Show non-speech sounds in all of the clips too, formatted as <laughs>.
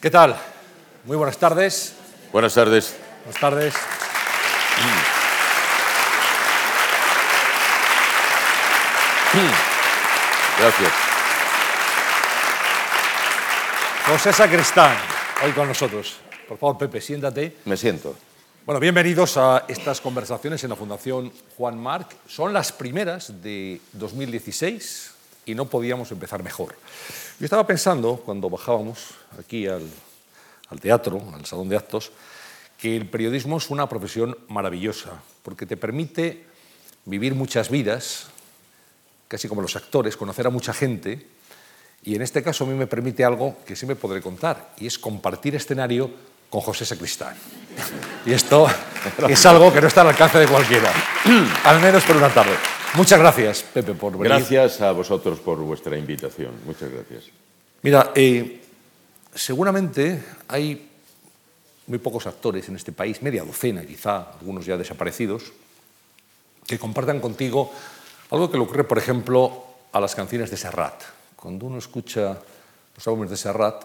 ¿Qué tal? Muy buenas tardes. Buenas tardes. Buenas tardes. Gracias. José Sacristán, hoy con nosotros. Por favor, Pepe, siéntate. Me siento. Bueno, bienvenidos a estas conversaciones en la Fundación Juan Marc. Son las primeras de 2016 y no podíamos empezar mejor. Yo estaba pensando, cuando bajábamos aquí al, al teatro, al salón de actos, que el periodismo es una profesión maravillosa, porque te permite vivir muchas vidas, casi como los actores, conocer a mucha gente, y en este caso a mí me permite algo que sí me podré contar, y es compartir escenario con José Sacristán. <laughs> Y esto es algo que no está al alcance de cualquiera, <clears throat> al menos por una tarde. Muchas gracias, Pepe, por venir. Gracias a vosotros por vuestra invitación. Muchas gracias. Mira, eh, seguramente hay muy pocos actores en este país, media docena quizá, algunos ya desaparecidos, que compartan contigo algo que le ocurre, por ejemplo, a las canciones de Serrat. Cuando uno escucha los álbumes de Serrat,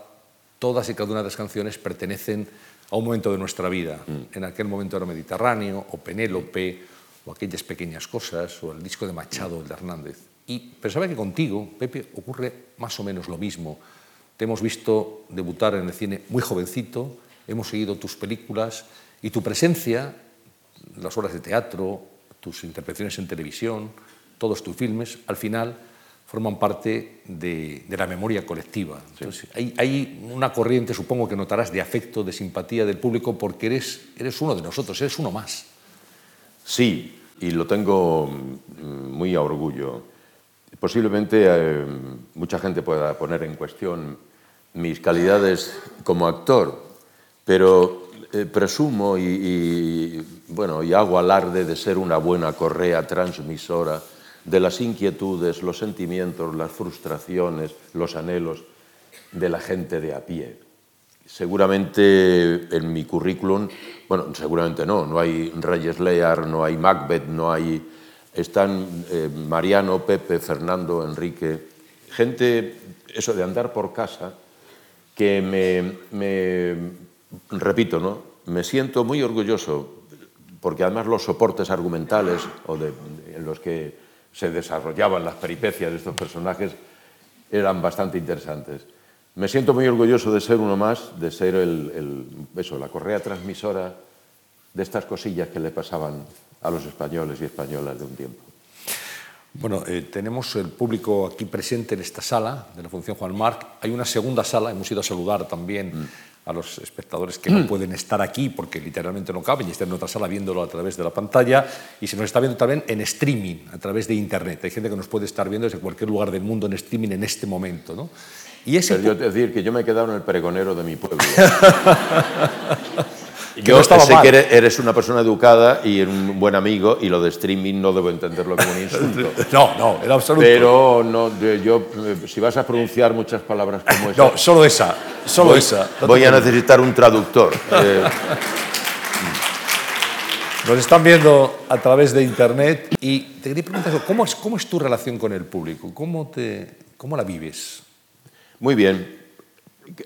todas y cada una de las canciones pertenecen a un momento de nuestra vida. En aquel momento era Mediterráneo, o Penélope, o aquellas pequeñas cosas, o el disco de Machado, el de Hernández. Y pensaba que contigo, Pepe, ocurre más o menos lo mismo. Te hemos visto debutar en el cine muy jovencito, hemos seguido tus películas y tu presencia, las obras de teatro, tus intervenciones en televisión, todos tus filmes, al final forman parte de, de la memoria colectiva. Entonces, hay, hay, una corriente, supongo que notarás, de afecto, de simpatía del público, porque eres, eres uno de nosotros, eres uno más. Sí, y lo tengo mm, muy a orgullo. Posiblemente eh, mucha gente pueda poner en cuestión mis calidades como actor, pero eh, presumo y, y, bueno, y hago alarde de ser una buena correa transmisora de las inquietudes, los sentimientos, las frustraciones, los anhelos de la gente de a pie. Seguramente en mi currículum, bueno, seguramente no, no hay Reyes Lear, no hay Macbeth, no hay... Están eh, Mariano, Pepe, Fernando, Enrique, gente, eso de andar por casa, que me, repito, ¿no? me siento muy orgulloso, porque además los soportes argumentales o en los que se desarrollaban las peripecias de estos personajes eran bastante interesantes. Me siento muy orgulloso de ser uno más, de ser el, el, eso, la correa transmisora de estas cosillas que le pasaban a los españoles y españolas de un tiempo. Bueno, eh, tenemos el público aquí presente en esta sala de la Función Juan Marc. Hay una segunda sala, hemos ido a saludar también mm. a los espectadores que no pueden estar aquí porque literalmente no caben y están en otra sala viéndolo a través de la pantalla y se nos está viendo también en streaming, a través de Internet. Hay gente que nos puede estar viendo desde cualquier lugar del mundo en streaming en este momento. ¿no? Y ese Pero yo te decir que yo me he quedado en el pregonero de mi pueblo. <laughs> Yo no sé mal. que eres una persona educada y un buen amigo y lo de streaming no debo entenderlo como un <laughs> insulto. no, no, en absoluto. Pero no, yo, si vas a pronunciar muchas palabras como esa... No, solo esa, solo voy, esa. No voy a necesitar un traductor. Eh, <laughs> Nos están viendo a través de internet y te quería preguntar, ¿cómo es, cómo es tu relación con el público? ¿Cómo, te, ¿Cómo la vives? Muy bien.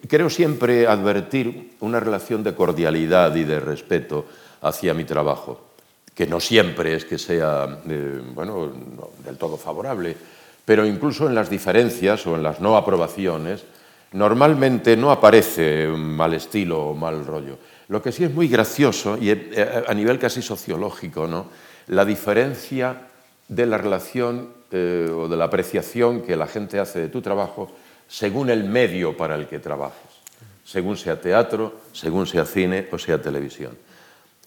Creo siempre advertir una relación de cordialidad y de respeto hacia mi trabajo, que no siempre es que sea eh, bueno, no, del todo favorable, pero incluso en las diferencias o en las no aprobaciones, normalmente no aparece mal estilo o mal rollo. Lo que sí es muy gracioso, y eh, a nivel casi sociológico, ¿no? la diferencia de la relación eh, o de la apreciación que la gente hace de tu trabajo según el medio para el que trabajes, según sea teatro, según sea cine o sea televisión.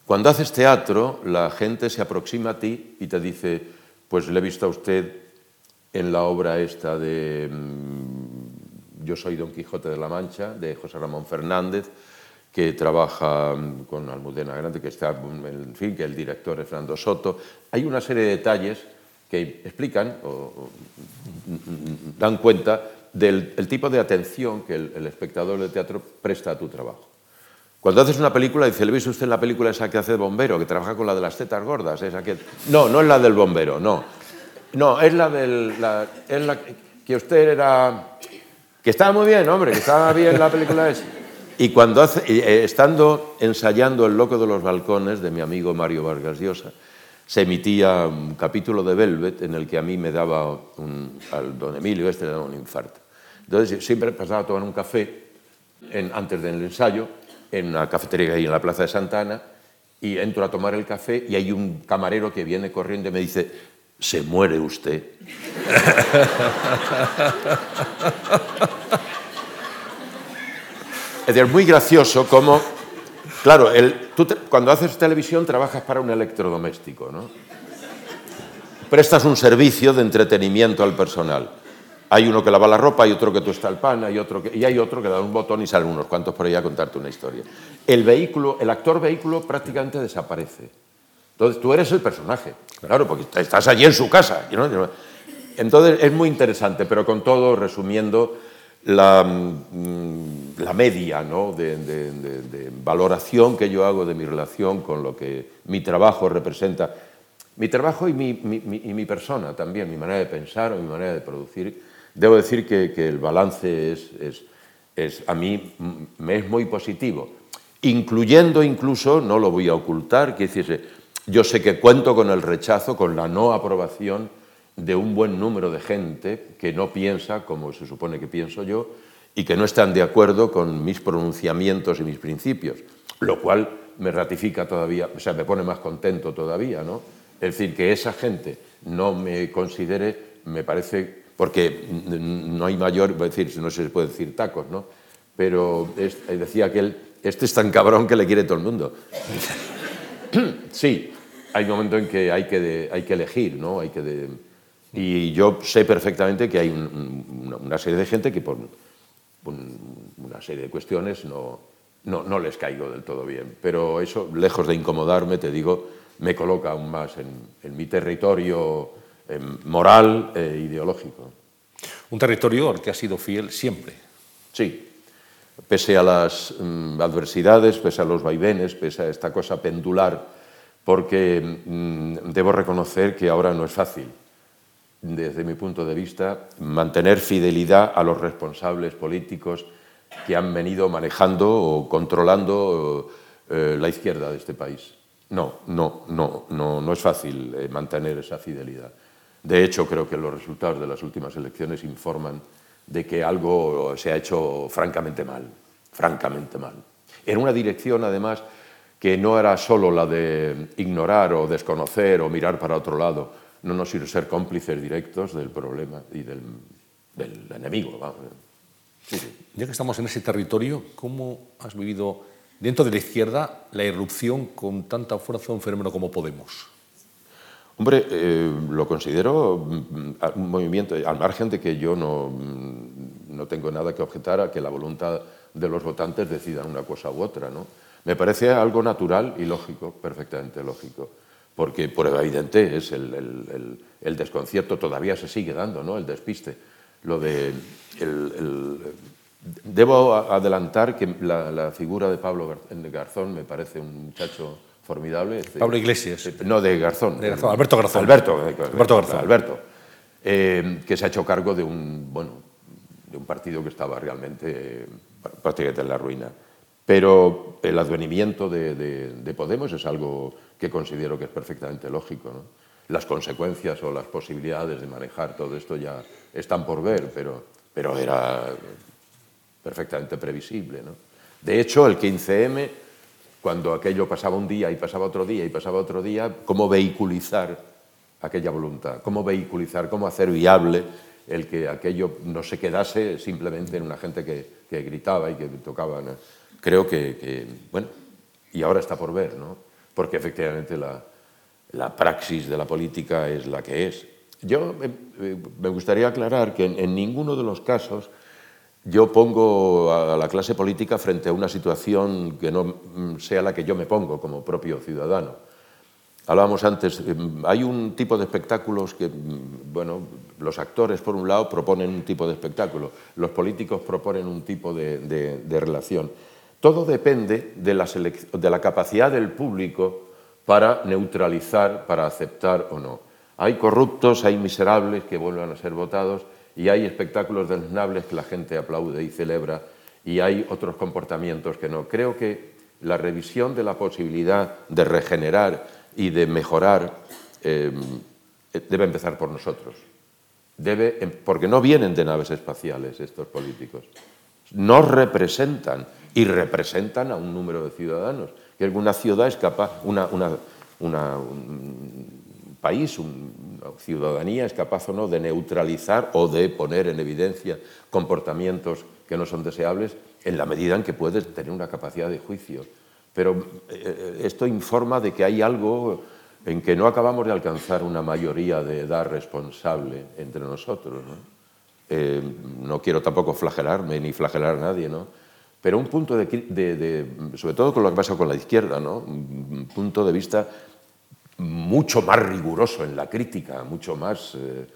Cuando haces teatro, la gente se aproxima a ti y te dice, pues le he visto a usted en la obra esta de mmm, Yo soy Don Quijote de la Mancha, de José Ramón Fernández, que trabaja con Almudena Grande, que está, en fin, que el director es Fernando Soto. Hay una serie de detalles que explican o, o dan cuenta del el tipo de atención que el, el, espectador de teatro presta a tu trabajo. Cuando haces una película, dice, ¿le viste usted en la película esa que hace de bombero, que trabaja con la de las tetas gordas? Esa que... No, no es la del bombero, no. No, es la del... Es la que usted era... Que estaba muy bien, hombre, que estaba bien la película esa. Y cuando hace, eh, estando ensayando El loco de los balcones de mi amigo Mario Vargas Llosa, se emitía un capítulo de Velvet en el que a mí me daba al don Emilio este le daba un infarto. Entonces siempre pasaba a tomar un café antes del ensayo en una cafetería ahí en la Plaza de Santa Ana y entro a tomar el café y hay un camarero que viene corriendo y me dice, se muere usted. <laughs> es decir, muy gracioso como, claro, el, tú cuando haces televisión trabajas para un electrodoméstico, ¿no? Prestas un servicio de entretenimiento al personal. Hay uno que lava la ropa, hay otro que tuesta el pan, hay otro que, y hay otro que da un botón y salen unos cuantos por ahí a contarte una historia. El vehículo, el actor vehículo prácticamente desaparece. Entonces tú eres el personaje, claro, porque estás allí en su casa. Entonces es muy interesante, pero con todo, resumiendo, la, mm, la media ¿no? de, de, valoración que yo hago de mi relación con lo que mi trabajo representa, mi trabajo y mi, mi, y mi persona también, mi manera de pensar o mi manera de producir, debo decir que, que el balance es, es, es, a mí me es muy positivo, incluyendo incluso, no lo voy a ocultar, que decirse, yo sé que cuento con el rechazo, con la no aprobación de un buen número de gente que no piensa como se supone que pienso yo y que no están de acuerdo con mis pronunciamientos y mis principios, lo cual me ratifica todavía, o sea, me pone más contento todavía, ¿no? Es decir, que esa gente no me considere, me parece, porque no hay mayor, decir, no se puede decir tacos, ¿no? Pero decía que este es tan cabrón que le quiere todo el mundo. sí, hay un momento en que hay que, hay que elegir, ¿no? Hay que y yo sé perfectamente que hay una, serie de gente que por una serie de cuestiones no, no, no, les caigo del todo bien. Pero eso, lejos de incomodarme, te digo, me coloca aún más en, mi territorio em, moral e ideológico. Un territorio al que ha sido fiel siempre. Sí, pese a las mm, adversidades, pese a los vaivenes, pese a esta cosa pendular porque mm, debo reconocer que ahora no es fácil, desde mi punto de vista, mantener fidelidad a los responsables políticos que han venido manejando o controlando eh, la izquierda de este país. No, no, no, no, no es fácil eh, mantener esa fidelidad. De hecho, creo que los resultados de las últimas elecciones informan de que algo se ha hecho francamente mal, francamente mal. En una dirección, además, que no era solo la de ignorar o desconocer o mirar para otro lado, no nos sino ser cómplices directos del problema y del, enemigo. Ya que estamos en ese territorio, ¿cómo has vivido dentro de la izquierda la irrupción con tanta fuerza de un fenómeno como Podemos? Hombre, eh, lo considero mm, un movimiento, al margen de que yo no, mm, no tengo nada que objetar a que la voluntad de los votantes decidan una cosa u otra, ¿no? Me parece algo natural y lógico, perfectamente lógico, porque prueba evidente es el, desconcierto, todavía se sigue dando, ¿no? el despiste. Lo de Debo adelantar que la, figura de Pablo Garzón me parece un muchacho formidable. Pablo Iglesias. Eh, no, de Garzón. Alberto Garzón. Alberto, Garzón. Alberto, eh, que se ha hecho cargo de un, bueno, de un partido que estaba realmente prácticamente en la ruina. Pero el advenimiento de, Podemos es algo que considero que es perfectamente lógico. Las consecuencias o las posibilidades de manejar todo esto ya están por ver, pero, pero era perfectamente previsible. De hecho, el 15M, cuando aquello pasaba un día y pasaba otro día y pasaba otro día, ¿cómo vehiculizar aquella voluntad? ¿Cómo vehiculizar, cómo hacer viable el que aquello no se quedase simplemente en una gente que, que gritaba y que tocaba? Creo que, bueno, y ahora está por ver, ¿no? Porque efectivamente la, la praxis de la política es la que es. Yo me gustaría aclarar que en, ninguno de los casos yo pongo a la clase política frente a una situación que no mm, sea la que yo me pongo como propio ciudadano. Hablábamos antes, em, hay un tipo de espectáculos que, mm, bueno, los actores por un lado proponen un tipo de espectáculo, los políticos proponen un tipo de, de relación. Todo depende de la, capacidad del público para neutralizar, para aceptar o no. Hay corruptos, hay miserables que vuelvan a ser votados y hay espectáculos desnables que la gente aplaude y celebra y hay otros comportamientos que no. Creo que la revisión de la posibilidad de regenerar y de mejorar eh, debe empezar por nosotros. Debe, em, porque no vienen de naves espaciales estos políticos. Nos representan y representan a un número de ciudadanos. Que alguna ciudad es capaz, una, un país, una ciudadanía es capaz o no de neutralizar o de poner en evidencia comportamientos que no son deseables en la medida en que puedes tener una capacidad de juicio. Pero eh, esto informa de que hay algo en que no acabamos de alcanzar una mayoría de edad responsable entre nosotros. ¿no? Eh, no quiero tampoco flagelarme ni flagelar a nadie, ¿no? Pero un punto de, sobre todo con lo que pasa con la izquierda, ¿no? un punto de vista mucho más riguroso en la crítica, mucho más eh,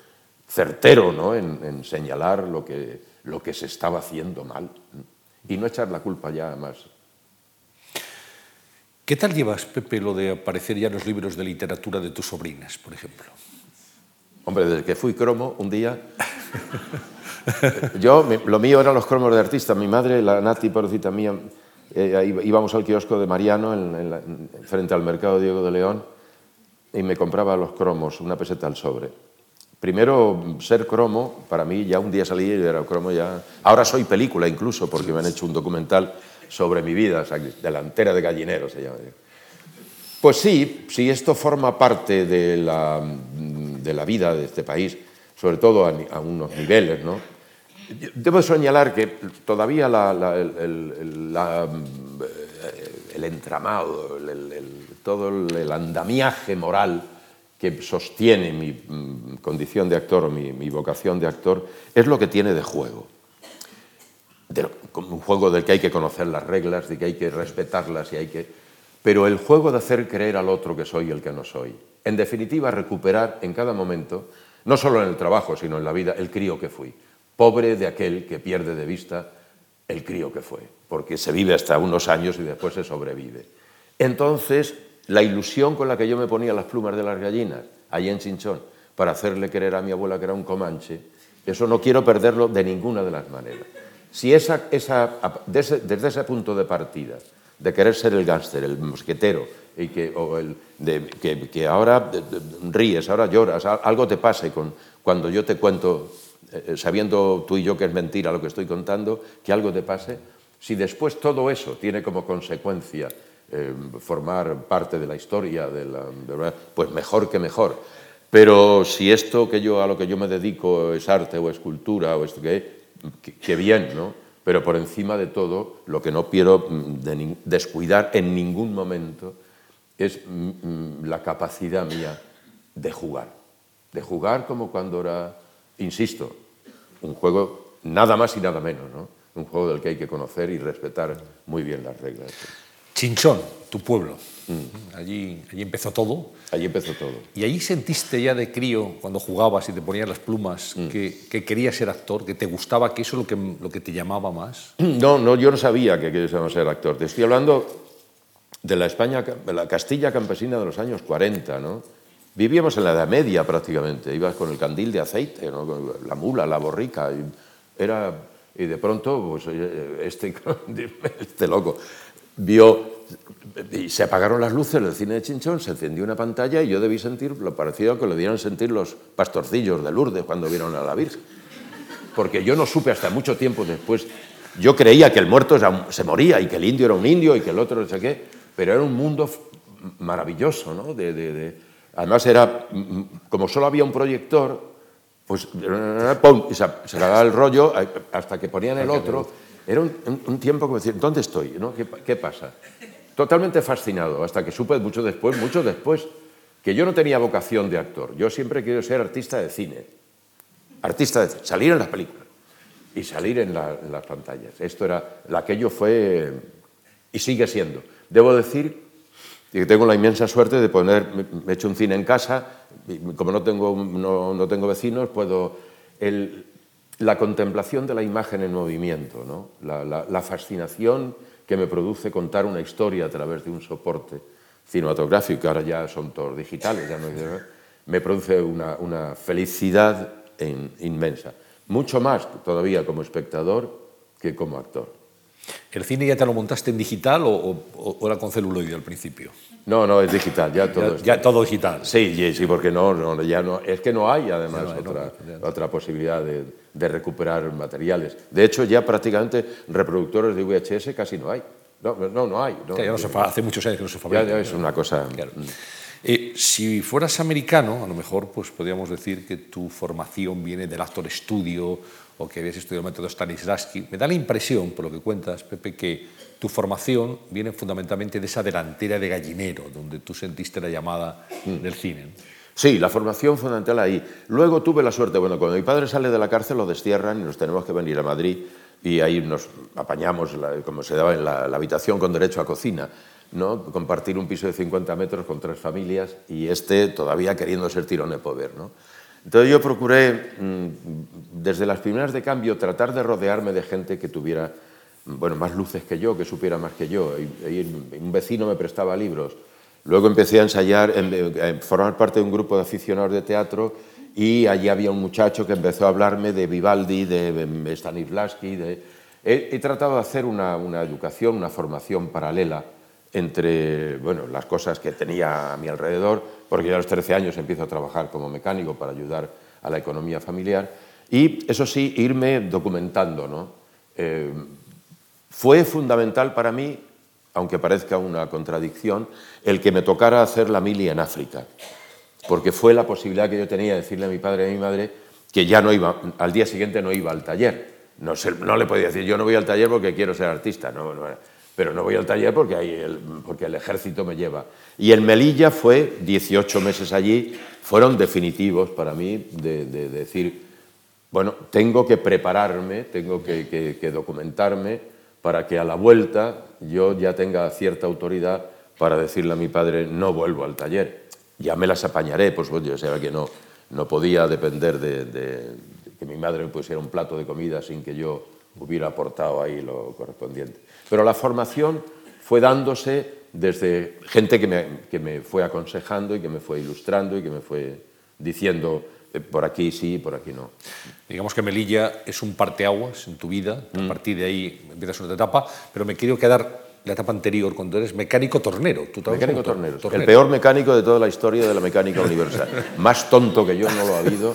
certero ¿no? en, señalar lo que, lo que se estaba haciendo mal y no echar la culpa ya más. ¿Qué tal llevas, Pepe, lo de aparecer ya en los libros de literatura de tus sobrinas, por ejemplo? Hombre, desde que fui cromo un día... <laughs> yo, lo mío eran los cromos de artista. Mi madre, la Nati, porcita mía, eh, íbamos al kiosco de Mariano, frente al mercado Diego de León, y me compraba los cromos, una peseta al sobre. Primero, ser cromo, para mí ya un día salí y era cromo ya... Ahora soy película incluso, porque me han hecho un documental sobre mi vida, delantera de gallinero se llama. Pues sí, si esto forma parte de la, de la vida de este país, sobre todo a, unos niveles, ¿no? Debo señalar que todavía el, el, entramado, todo el andamiaje moral que sostiene mi mm, condición de actor o mi, mi, vocación de actor es lo que tiene de juego. De, un juego del que hay que conocer las reglas, de que hay que respetarlas y hay que... Pero el juego de hacer creer al otro que soy el que no soy. En definitiva, recuperar en cada momento, no solo en el trabajo, sino en la vida, el crío que fui. Pobre de aquel que pierde de vista el crío que fue, porque se vive hasta unos años y después se sobrevive. Entonces, la ilusión con la que yo me ponía las plumas de las gallinas, allí en Chinchón, para hacerle creer a mi abuela que era un comanche, eso no quiero perderlo de ninguna de las maneras. Si esa, esa, desde, ese punto de partida, de querer ser el gángster, el mosquetero, y que, o el, de, que, ahora ríes, ahora lloras, algo te pase con, cuando yo te cuento, eh, sabiendo tú y yo que es mentira lo que estoy contando, que algo te pase, si después todo eso tiene como consecuencia eh, formar parte de la historia, de la, pues mejor que mejor. Pero si esto que yo, a lo que yo me dedico es arte o escultura o esto que qué bien, ¿no? Pero por encima de todo, lo que no quiero mm, descuidar en ningún momento es mm, mm, la capacidad mía de jugar. De jugar como cuando era, insisto, un juego nada más y nada menos, ¿no? Un juego del que hay que conocer y respetar muy bien las reglas. Chinchón, tu pueblo. Mm. Allí, allí empezó todo. Allí empezó todo. ¿Y allí sentiste ya de crío, cuando jugabas y te ponías las plumas, mm. que, querías ser actor, que te gustaba, que eso es lo que, lo que te llamaba más? <clears throat> No, no, yo no sabía que querías ser actor. Te estoy hablando de la España, la Castilla campesina de los años 40, ¿no? Vivíamos en la Edad Media prácticamente. Ibas con el candil de aceite, la mula, la borrica. Y, era, y de pronto, pues, este, <laughs> este loco vio se apagaron las luces del cine de Chinchón, se encendió una pantalla y yo debí sentir lo parecido que lo dieron sentir los pastorcillos de Lourdes cuando vieron a la Virgen. Porque yo no supe hasta mucho tiempo después. Yo creía que el muerto se moría y que el indio era un indio y que el otro no sé qué, pero era un mundo maravilloso, ¿no? De, además era, como solo había un proyector, pues ¡pum! y se, se daba el rollo hasta que ponían el otro era un, tiempo como decir, ¿dónde estoy? ¿no? ¿Qué, pasa? Totalmente fascinado, hasta que supe mucho después, mucho después, que yo no tenía vocación de actor. Yo siempre he querido ser artista de cine. Artista de salir en las películas y salir en, las pantallas. Esto era, aquello fue y sigue siendo. Debo decir que tengo la inmensa suerte de poner, me he hecho un cine en casa, y como no tengo, no, no tengo vecinos, puedo... La contemplación de la imagen en movimiento, ¿no? la, fascinación que me produce contar una historia a través de un soporte cinematográfico, ahora ya son todos digitales, ya no me produce una, felicidad inmensa. Mucho más todavía como espectador que como actor. ¿El cine ya te lo montaste en digital o, o, o era con celuloide al principio? No, no, es digital, ya todo. Ya, ya todo digital. Sí, sí, porque no, no, ya no, es que no hay además no hay, otra, no, otra, posibilidad de, de, recuperar materiales. De hecho, ya prácticamente reproductores de VHS casi no hay. No, no, no hay. Ya se hace muchos años que no se fabrica. Ya, ya es una cosa. Claro. Eh, si fueras americano, a lo mejor pues, podríamos decir que tu formación viene del actor estudio o que habías estudiado el método Stanislavski. Me da la impresión, por lo que cuentas, Pepe, que tu formación viene fundamentalmente de esa delantera de gallinero, donde tú sentiste la llamada mm. del cine. Sí, la formación fundamental ahí. Luego tuve la suerte, bueno, cuando mi padre sale de la cárcel lo destierran y nos tenemos que venir a Madrid y ahí nos apañamos, la, como se daba en la, la, habitación con derecho a cocina, ¿no? compartir un piso de 50 metros con tres familias y este todavía queriendo ser tirón de poder. ¿no? Entonces yo procuré, mm, desde las primeras de cambio, tratar de rodearme de gente que tuviera bueno, más luces que yo, que supiera más que yo. Y, un vecino me prestaba libros. Luego empecé a ensayar, a formar parte de un grupo de aficionados de teatro y allí había un muchacho que empezó a hablarme de Vivaldi, de Stanislavski. De... He, he, tratado de hacer una, una, educación, una formación paralela entre bueno, las cosas que tenía a mi alrededor, porque yo a los 13 años empiezo a trabajar como mecánico para ayudar a la economía familiar, y eso sí, irme documentando. ¿no? Eh, fue fundamental para mí, aunque parezca una contradicción, el que me tocara hacer la mili en África, porque fue la posibilidad que yo tenía de decirle a mi padre y a mi madre que ya no iba, al día siguiente no iba al taller. No, se, no le podía decir, yo no voy al taller porque quiero ser artista, no, no, pero no voy al taller porque, hay el, porque el ejército me lleva. Y en Melilla fue 18 meses allí, fueron definitivos para mí de, de, de decir, bueno, tengo que prepararme, tengo que, documentarme, para que a la vuelta yo ya tenga cierta autoridad para decirle a mi padre no vuelvo al taller. Ya me las apañaré, pues yo sabía que no, no podía depender de, de, de, que mi madre me pusiera un plato de comida sin que yo hubiera aportado ahí lo correspondiente. Pero la formación fue dándose desde gente que me, que me fue aconsejando y que me fue ilustrando y que me fue diciendo eh, por aquí sí, por aquí no. Digamos que Melilla es un parteaguas en tu vida, mm. a partir de ahí empiezas otra etapa, pero me quiero quedar la etapa anterior, cuando eres mecánico tornero. ¿Tú mecánico tornero. tornero. El peor mecánico de toda la historia de la mecánica <laughs> universal. Más tonto que yo no lo ha habido.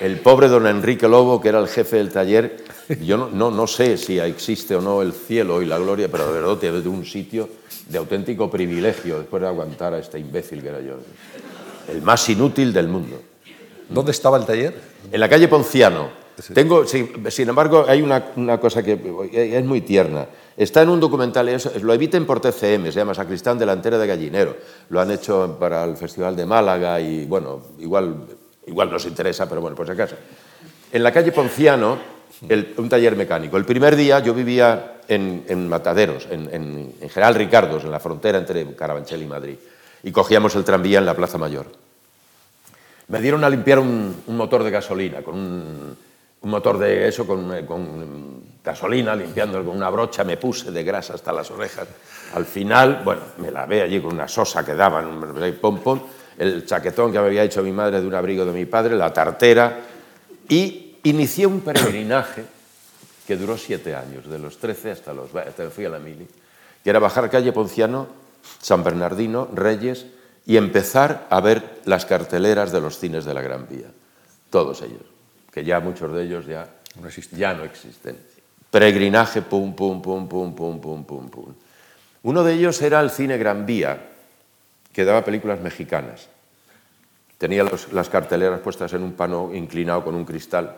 El pobre don Enrique Lobo, que era el jefe del taller, yo no, no, no sé si existe o no el cielo y la gloria, pero de verdad tiene un sitio de auténtico privilegio después de aguantar a este imbécil que era yo. El más inútil del mundo. ¿Dónde estaba el taller? En la calle Ponciano. Sí. Tengo, sin embargo, hay una, una, cosa que es muy tierna. Está en un documental, lo eviten por TCM, se llama Sacristán Delantera de Gallinero. Lo han hecho para el Festival de Málaga y, bueno, igual, igual nos interesa, pero bueno, por si acaso. En la calle Ponciano, el, un taller mecánico. El primer día yo vivía en, en Mataderos, en, en, en General Ricardos, en la frontera entre Carabanchel y Madrid. Y cogíamos el tranvía en la Plaza Mayor me dieron a limpiar un, un motor de gasolina, con un, un motor de eso, con, con, gasolina, limpiando con una brocha, me puse de grasa hasta las orejas. Al final, bueno, me lavé allí con una sosa que daban, pom, pom, el chaquetón que me había hecho mi madre de un abrigo de mi padre, la tartera, y inicié un peregrinaje que duró siete años, de los 13 hasta los... hasta fui a la mili, que era bajar calle Ponciano, San Bernardino, Reyes, y empezar a ver las carteleras de los cines de la Gran Vía. Todos ellos, que ya muchos de ellos ya no existen. Ya no existen. Peregrinaje, pum, pum, pum, pum, pum, pum, pum, pum. Uno de ellos era el cine Gran Vía, que daba películas mexicanas. Tenía las carteleras puestas en un pano inclinado con un cristal,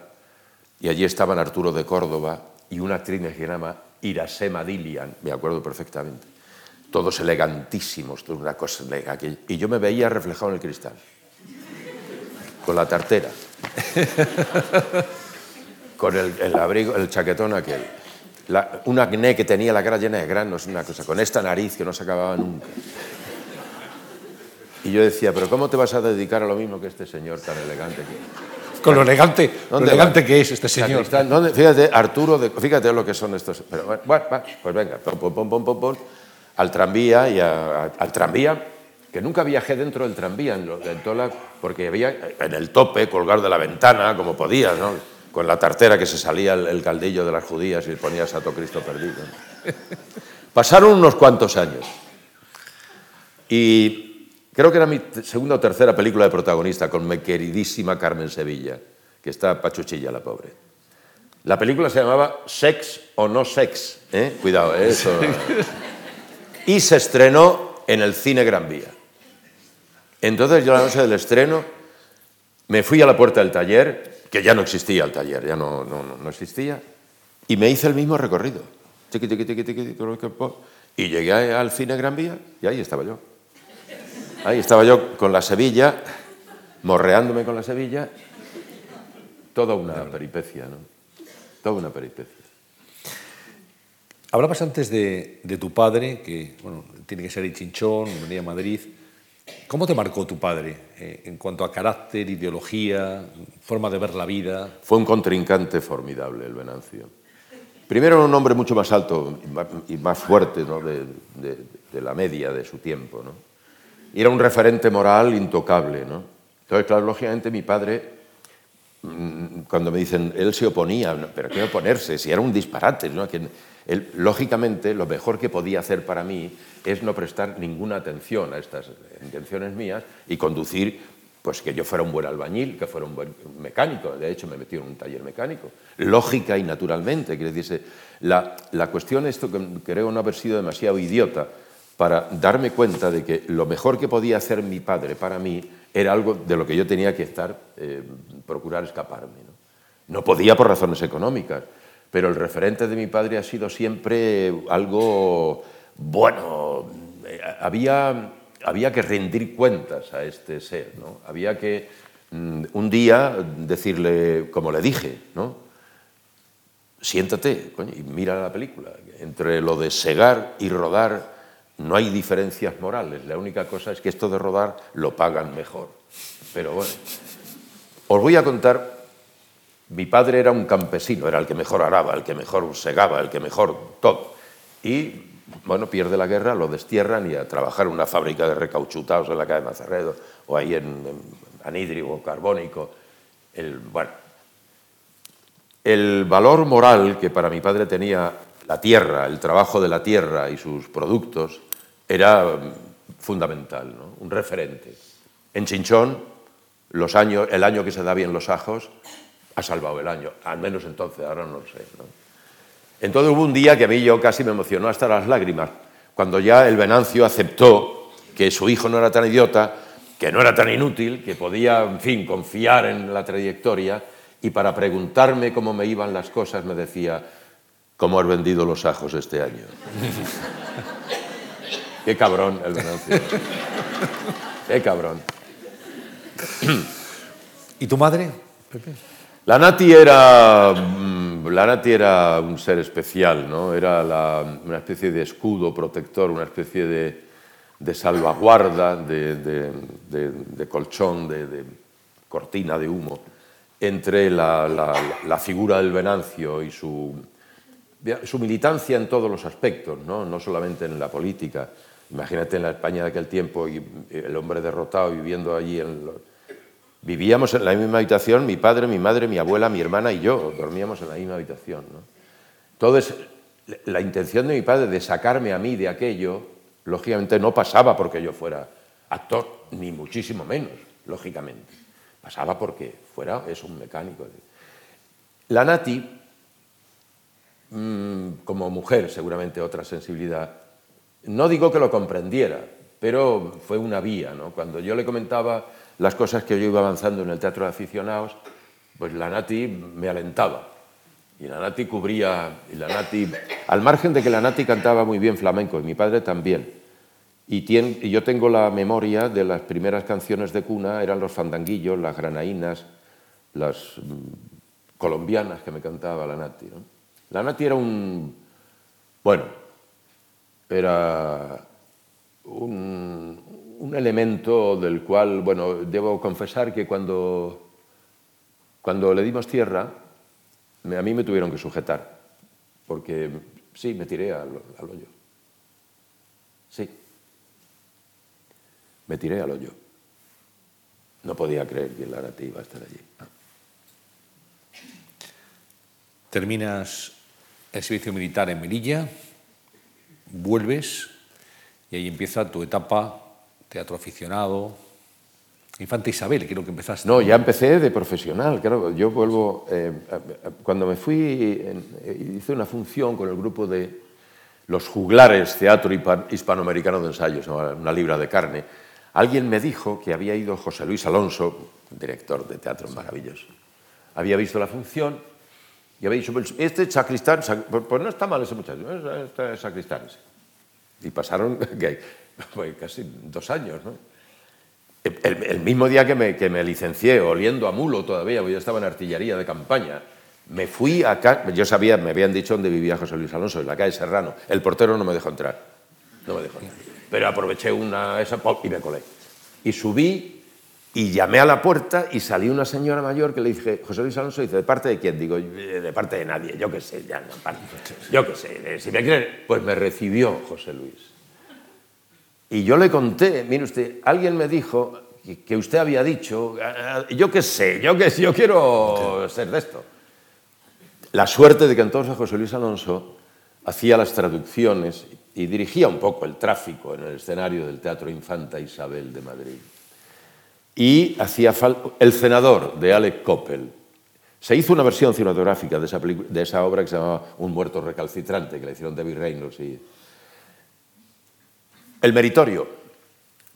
y allí estaban Arturo de Córdoba y una actriz mexicana, Irasema Dilian, me acuerdo perfectamente todos elegantísimos, una cosa y yo me veía reflejado en el cristal, con la tartera, <laughs> con el, el, abrigo, el chaquetón aquel, la, un acné que tenía la cara llena de granos, una cosa, con esta nariz que no se acababa nunca. Y yo decía, pero ¿cómo te vas a dedicar a lo mismo que este señor tan elegante que Con lo elegante, lo elegante que es este señor. ¿Dónde? Fíjate, Arturo, de, fíjate lo que son estos. Pero, bueno, pues venga, pom, pom, pom, pom, pom al tranvía y a, a, al tranvía, que nunca viajé dentro del tranvía, en, lo, en toda la, porque había en el tope, colgar de la ventana, como podías, ¿no? con la tartera que se salía el, caldillo de las judías y ponía Santo Cristo perdido. Pasaron unos cuantos años. Y creo que era mi segunda o tercera película de protagonista con mi queridísima Carmen Sevilla, que está pachuchilla la pobre. La película se llamaba Sex o no sex. ¿eh? Cuidado, ¿eh? eso. Y se estrenó en el cine Gran Vía. Entonces yo la noche del estreno me fui a la puerta del taller, que ya no existía el taller, ya no, no, existía, y me hice el mismo recorrido. y llegué al cine Gran Vía y ahí estaba yo. Ahí estaba yo con la Sevilla, morreándome con la Sevilla. Toda una peripecia, ¿no? Toda una peripecia. Hablabas antes de, tu padre, que bueno, tiene que ser el Chinchón, venía a Madrid. ¿Cómo te marcó tu padre eh, en cuanto a carácter, ideología, forma de ver la vida? Fue un contrincante formidable el Venancio. Primero era un hombre mucho más alto y más fuerte de, la media de su tiempo. ¿no? Y era un referente moral intocable. ¿no? Entonces, claro, lógicamente mi padre, mm, cuando me dicen, él se oponía, pero ¿qué oponerse? Si era un disparate. ¿no? lógicamente, lo mejor que podía hacer para mí es no prestar ninguna atención a estas intenciones mías y conducir pues que yo fuera un buen albañil, que fuera un buen mecánico. De hecho, me metí en un taller mecánico. Lógica y naturalmente. Quiere decirse, la, la cuestión, esto que creo no haber sido demasiado idiota, para darme cuenta de que lo mejor que podía hacer mi padre para mí era algo de lo que yo tenía que estar, eh, procurar escaparme. ¿no? podía por razones económicas pero el referente de mi padre ha sido siempre algo bueno. Eh, había, había que rendir cuentas a este ser, ¿no? había que mm, un día decirle, como le dije, ¿no? siéntate y mira la película. Entre lo de segar y rodar no hay diferencias morales. La única cosa es que esto de rodar lo pagan mejor. Pero bueno, os voy a contar mi padre era un campesino, era el que mejor araba, el que mejor segaba, el que mejor todo. Y, bueno, pierde la guerra, lo destierran y a trabajar en una fábrica de recauchutados en la calle Mazarredo o ahí en, anhídrico, carbónico. El, bueno, el valor moral que para mi padre tenía la tierra, el trabajo de la tierra y sus productos, era fundamental, un referente. En Chinchón, el año que se da bien los ajos, ha salvado el año, al menos entonces, ahora no lo sé. Entonces hubo un día que a mí yo casi me emocionó hasta las lágrimas, cuando ya el Venancio aceptó que su hijo no era tan idiota, que no era tan inútil, que podía, en fin, confiar en la trayectoria, y para preguntarme cómo me iban las cosas me decía, ¿cómo has vendido los ajos este año? <laughs> Qué cabrón el Venancio. Qué cabrón. <clears throat> ¿Y tu madre, Pepe? La Nati era, mm, la Nati era un ser especial, ¿no? era una especie de escudo protector, una especie de, salvaguarda, de, colchón, de, cortina de humo entre la, figura del Venancio y su, su, militancia en todos los aspectos, ¿no? no solamente en la política. Imagínate en la España de aquel tiempo y el hombre derrotado viviendo allí en Vivíamos en la misma habitación, mi padre, mi madre, mi abuela, mi hermana y yo, dormíamos en la misma habitación. Entonces, la intención de mi padre de sacarme a mí de aquello, lógicamente no pasaba porque yo fuera actor, ni muchísimo menos, lógicamente. Pasaba porque fuera es un mecánico. La Nati, mm, como mujer, seguramente otra sensibilidad, no digo que lo comprendiera, pero fue una vía. Cuando yo le comentaba las cosas que yo iba avanzando en el teatro de aficionados, pues la Nati me alentaba. Y la Nati cubría, y la Nati, al margen de que la Nati cantaba muy bien flamenco, y mi padre también. Y, y yo tengo la memoria de las primeras canciones de cuna, eran los fandanguillos, las granaínas, las mm, colombianas que me cantaba la Nati. La Nati era un, bueno, era un, elemento del cual, bueno, debo confesar que cuando, cuando le dimos tierra, a mí me tuvieron que sujetar, porque sí, me tiré al, hoyo. Sí, me tiré al hoyo. No podía creer que la Arati iba a estar allí. terminas el servicio militar en Melilla, vuelves y ahí empieza tu etapa teatro aficionado. Infante Isabel, creo que empezaste. No, ya empecé de profesional, claro. Yo vuelvo. Eh, cuando me fui, eh, hice una función con el grupo de los juglares Teatro Hispanoamericano de Ensayos, una libra de carne. Alguien me dijo que había ido José Luis Alonso, director de Teatro Maravilloso. Había visto la función y había dicho: pues, Este sacristán, pues, pues no está mal ese muchacho, este sacristán. Y pasaron <laughs> casi dos años, ¿no? El, mismo día que me, que me, licencié, oliendo a mulo todavía, porque yo estaba en artillería de campaña, me fui acá, yo sabía, me habían dicho dónde vivía José Luis Alonso, en la calle Serrano. El portero no me dejó entrar, no me dejó. Pero aproveché una esa y me colé. Y subí y llamé a la puerta y salió una señora mayor que le dije, José Luis Alonso, dice, ¿de parte de quién? Digo, de parte de nadie, yo qué sé, ya no, yo qué sé, si me quieren, pues me recibió José Luis. Y yo le conté, mire usted, alguien me dijo que usted había dicho, ah, ah, yo qué sé, yo, qué, yo quiero ser de esto. La suerte de que entonces José Luis Alonso hacía las traducciones y dirigía un poco el tráfico en el escenario del Teatro Infanta Isabel de Madrid. Y hacía El Senador de Alec Coppel. Se hizo una versión cinematográfica de esa, de esa obra que se llamaba Un muerto recalcitrante, que le hicieron David Reynolds y el meritorio.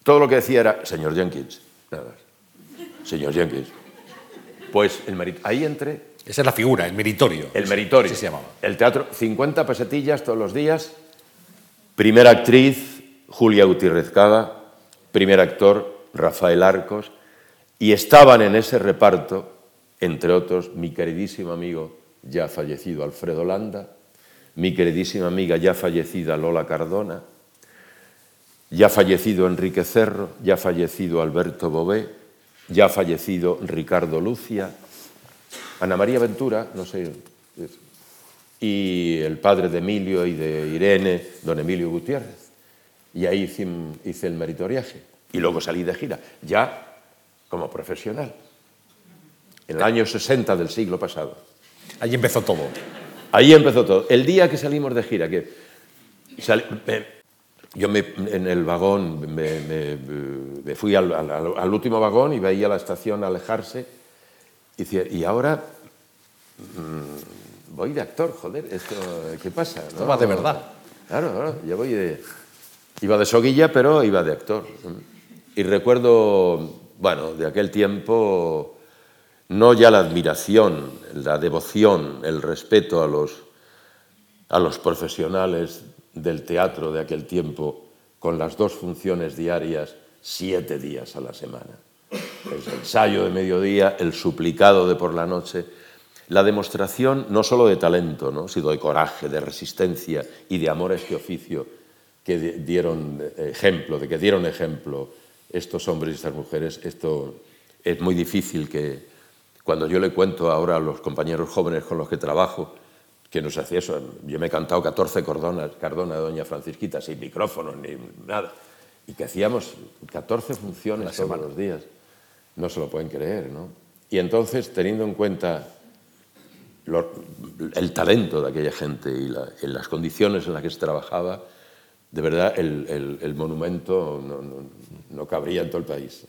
Todo lo que decía era, señor Jenkins, nada más. Señor Jenkins. Pues el meritorio. Ahí entré. Esa es la figura, el meritorio. El meritorio. se llamaba. El teatro, 50 pesetillas todos los días. Primera actriz, Julia Gutiérrez Cada. Primer actor, Rafael Arcos. Y estaban en ese reparto, entre otros, mi queridísimo amigo ya fallecido Alfredo Landa, mi queridísima amiga ya fallecida Lola Cardona, ya fallecido Enrique Cerro, ya fallecido Alberto Bové, ya fallecido Ricardo Lucia, Ana María Ventura, no sé, y el padre de Emilio y de Irene, don Emilio Gutiérrez. Y ahí hice, el meritoriaje. Y luego salí de gira, ya como profesional, en el año 60 del siglo pasado. Ahí empezó todo. Ahí empezó todo. El día que salimos de gira, que yo en el vagón me, fui al, último vagón y veía la estación alejarse y decía, y ahora mm, voy de actor, joder, esto, ¿qué pasa? Esto va de verdad. Claro, claro, yo voy de... Iba de soguilla, pero iba de actor. Y recuerdo, bueno, de aquel tiempo, no ya la admiración, la devoción, el respeto a los, a los profesionales del teatro de aquel tiempo con las dos funciones diarias siete días a la semana. El ensayo de mediodía, el suplicado de por la noche, la demostración no solo de talento, ¿no? sino de coraje, de resistencia y de amor a este oficio que dieron ejemplo, de que dieron ejemplo estos hombres y estas mujeres, esto es muy difícil que cuando yo le cuento ahora a los compañeros jóvenes con los que trabajo, que nos hacía eso. Yo me he cantado 14 cordonas, Cardona de Doña Francisquita sin micrófono ni nada. Y que hacíamos 14 funciones todos los días. No se lo pueden creer, ¿no? Y entonces, teniendo en cuenta el talento de aquella gente y las condiciones en las que se trabajaba, de verdad el, monumento no, cabría en todo el país.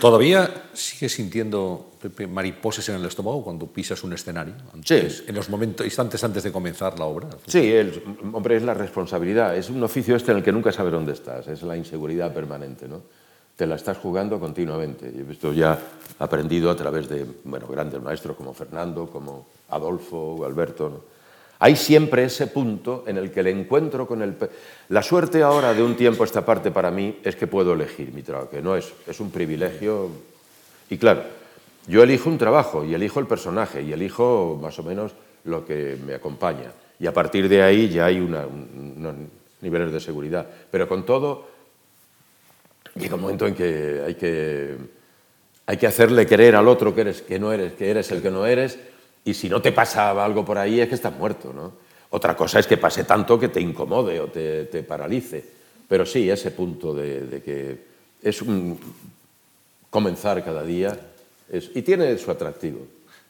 ¿Todavía sigues sintiendo mariposas en el estómago cuando pisas un escenario? sí. En los momentos, instantes antes de comenzar la obra. Sí, el, hombre, es la responsabilidad. Es un oficio este en el que nunca sabes dónde estás. Es la inseguridad permanente, ¿no? Te la estás jugando continuamente. Esto ya aprendido a través de bueno, grandes maestros como Fernando, como Adolfo Alberto. ¿no? Hay siempre ese punto en el que el encuentro con el... La suerte ahora de un tiempo esta parte para mí es que puedo elegir mi trabajo, que no es, es un privilegio. Y claro, yo elijo un trabajo y elijo el personaje y elijo más o menos lo que me acompaña. Y a partir de ahí ya hay unos niveles de seguridad. Pero con todo, llega un momento en que hay que, hay que hacerle creer al otro que, eres, que no eres, que eres el que no eres y si no te pasa algo por ahí es que estás muerto, ¿no? Otra cosa es que pase tanto que te incomode o te, paralice. Pero sí, ese punto de, que es un comenzar cada día y tiene su atractivo.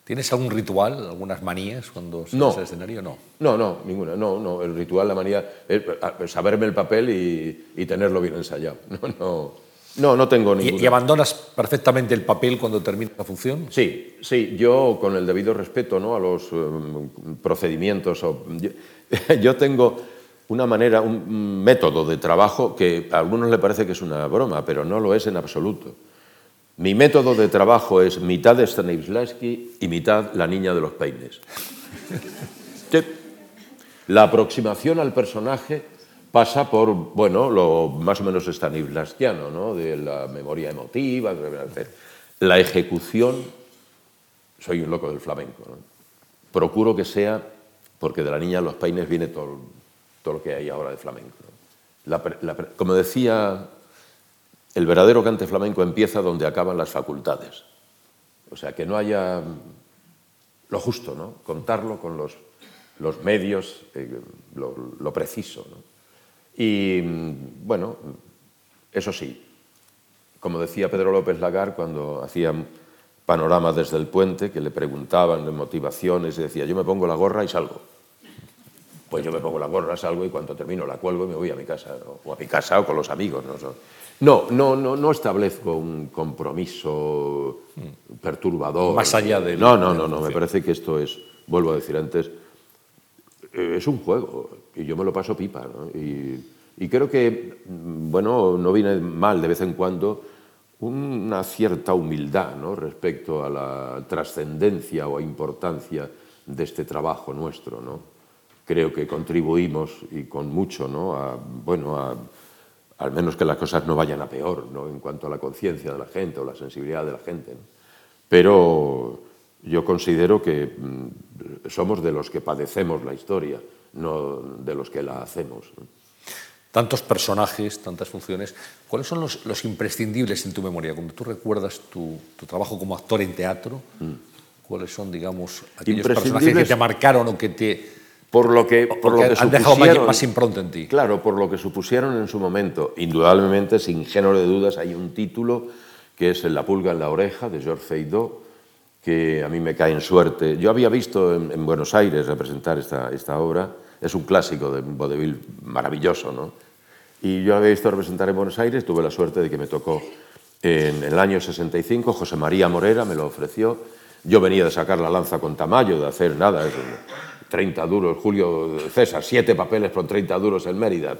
¿Tienes algún ritual, algunas manías cuando no. sales al escenario? No. No, no, ninguna. No, no. El ritual, la manía es saberme el papel y, y tenerlo bien ensayado. <laughs> No, no. No, no tengo ninguna. ¿Y, ¿Y, abandonas perfectamente el papel cuando termina la función? Sí, sí. Yo, con el debido respeto ¿no? a los um, procedimientos, o, yo, <laughs> yo, tengo una manera, un método de trabajo que a algunos le parece que es una broma, pero no lo es en absoluto. Mi método de trabajo es mitad Stanislavski y mitad la niña de los peines. <laughs> La aproximación al personaje pasa por, bueno, lo más o menos stanislavskiano, ¿no? de la memoria emotiva, la ejecución, soy un loco del flamenco, procuro que sea, porque de la niña de los peines viene todo, todo lo que hay ahora de flamenco. como decía el verdadero cante flamenco empieza donde acaban las facultades. O sea, que no haya lo justo, ¿no? Contarlo con los, los medios, eh, lo, preciso. Y bueno, eso sí, como decía Pedro López Lagar cuando hacían panoramas desde el puente, que le preguntaban de motivaciones y decía, yo me pongo la gorra y salgo. Pues yo me pongo la gorra, salgo y cuando termino la cuelgo y me voy a mi casa, ¿no? o a mi casa o con los amigos. ¿no? No, no, no, no establezco un compromiso perturbador. Más allá de... No, no, no, no, me parece que esto es, vuelvo a decir antes, eh, es un juego y yo me lo paso pipa. ¿no? Y, y, creo que, bueno, no viene mal de vez en cuando una cierta humildad ¿no? respecto a la trascendencia o importancia de este trabajo nuestro. ¿no? Creo que contribuimos y con mucho ¿no? a, bueno, al menos que las cosas no vayan a peor ¿no? en cuanto a la conciencia de la gente o la sensibilidad de la gente. ¿no? Pero yo considero que mm, somos de los que padecemos la historia, no de los que la hacemos. Tantos personajes, tantas funciones. ¿Cuáles son los, los, imprescindibles en tu memoria? Cuando tú recuerdas tu, tu trabajo como actor en teatro, mm. ¿cuáles son, digamos, aquellos personajes que te marcaron o que te, por lo que, por lo que han dejado más, más impronta en ti. Claro, por lo que supusieron en su momento. Indudablemente, sin género de dudas, hay un título que es La pulga en la oreja, de Georges Feydeau, que a mí me cae en suerte. Yo había visto en, en Buenos Aires representar esta, esta, obra, es un clásico de vodevil maravilloso, ¿no? Y yo había visto representar en Buenos Aires, tuve la suerte de que me tocó en, el año 65, José María Morera me lo ofreció, yo venía de sacar la lanza con Tamayo, de hacer nada, 30 duros, Julio César, siete papeles por 30 duros en Mérida.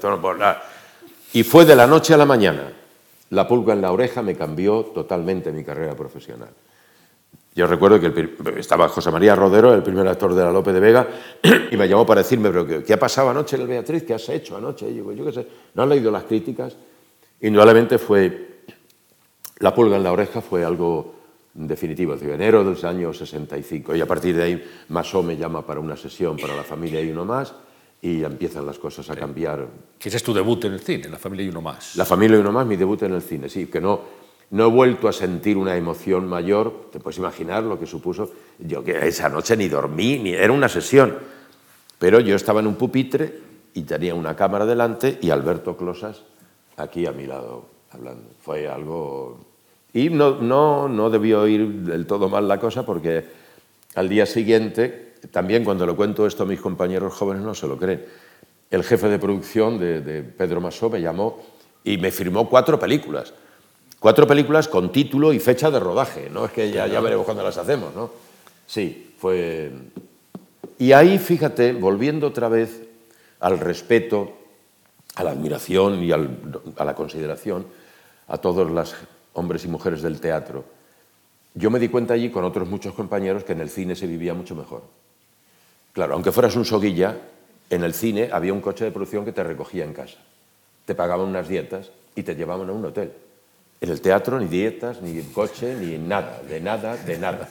Y fue de la noche a la mañana. La pulga en la oreja me cambió totalmente mi carrera profesional. Yo recuerdo que el, estaba José María Rodero, el primer actor de la Lope de Vega, <clears throat> y me llamó para decirme, pero ¿qué, qué ha pasado anoche en el Beatriz? ¿Qué has hecho anoche? Y yo, yo qué sé, ¿no han leído las críticas? Indudablemente fue, la pulga en la oreja fue algo definitivo, de enero del año 65. Y a partir de ahí, Masó me llama para una sesión para la familia y uno más, y empiezan las cosas a cambiar. ¿Qué es tu debut en el cine, La familia y uno más? La familia y uno más, mi debut en el cine, sí, que no, no he vuelto a sentir una emoción mayor, te puedes imaginar lo que supuso, yo que esa noche ni dormí, ni era una sesión, pero yo estaba en un pupitre y tenía una cámara delante y Alberto Closas aquí a mi lado hablando. Fue algo y no, no, no debió ir del todo mal la cosa porque al día siguiente, también cuando lo cuento esto a mis compañeros jóvenes no se lo creen, el jefe de producción de, Pedro Masó me llamó y me firmó cuatro películas. Cuatro películas con título y fecha de rodaje, ¿no? Es que ya, ya veremos cuándo las hacemos, ¿no? Sí, fue... Y ahí, fíjate, volviendo otra vez al respeto, a la admiración y al, a la consideración a todas las hombres y mujeres del teatro, yo me di cuenta allí con otros muchos compañeros que en el cine se vivía mucho mejor. Claro, aunque fueras un soguilla, en el cine había un coche de producción que te recogía en casa. Te pagaban unas dietas y te llevaban a un hotel. En el teatro ni dietas, ni coche, ni nada, de nada, de nada.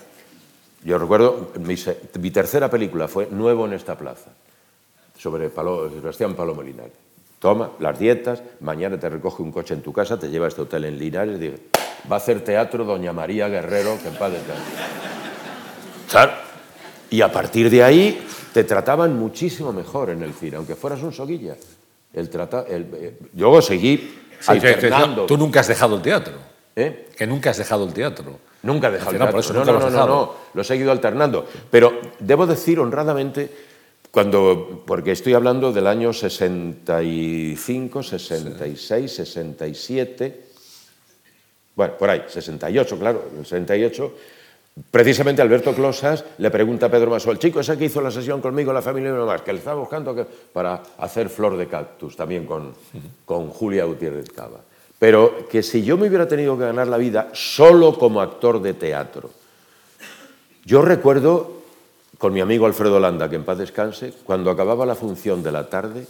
Yo recuerdo, mi, mi tercera película fue Nuevo en esta plaza, sobre Palo, Sebastián Palomo. Toma las dietas, mañana te recoge un coche en tu casa, te lleva a este hotel en Linares y dice, va a hacer teatro Doña María Guerrero, que en paz ¿Sabes? Y a partir de ahí te trataban muchísimo mejor en el cine, aunque fueras un soguilla. El trata, el, eh, yo seguí sí, alternando. Tú nunca has dejado el teatro. ¿Eh? Que nunca has dejado el teatro. Nunca he dejado el por teatro. eso no, no, no, no, no, lo he seguido alternando. Pero debo decir honradamente, cuando, porque estoy hablando del año 65, 66, 67, bueno, por ahí, 68, claro, en el 68, precisamente Alberto Closas le pregunta a Pedro Masol, chico, ese que hizo la sesión conmigo, la familia y que le estaba buscando que- para hacer Flor de Cactus, también con, con Julia Gutiérrez Cava. Pero que si yo me hubiera tenido que ganar la vida solo como actor de teatro, yo recuerdo con mi amigo Alfredo Landa, que en paz descanse, cuando acababa la función de la tarde,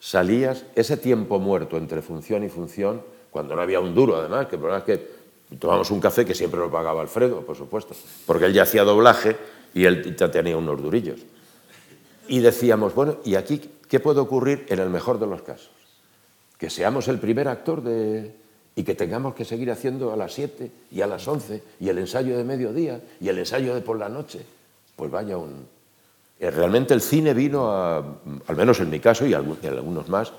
salías, ese tiempo muerto entre función y función, cuando no había un duro además, que el problema es que tomamos un café que siempre lo pagaba Alfredo, por supuesto, porque él ya hacía doblaje y él ya tenía unos durillos. Y decíamos, bueno, ¿y aquí qué puede ocurrir en el mejor de los casos? Que seamos el primer actor de... y que tengamos que seguir haciendo a las 7 y a las 11 y el ensayo de mediodía y el ensayo de por la noche. Pues vaya un... Eh, Realmente el cine vino a, al menos en mi caso y algu- y algunos más,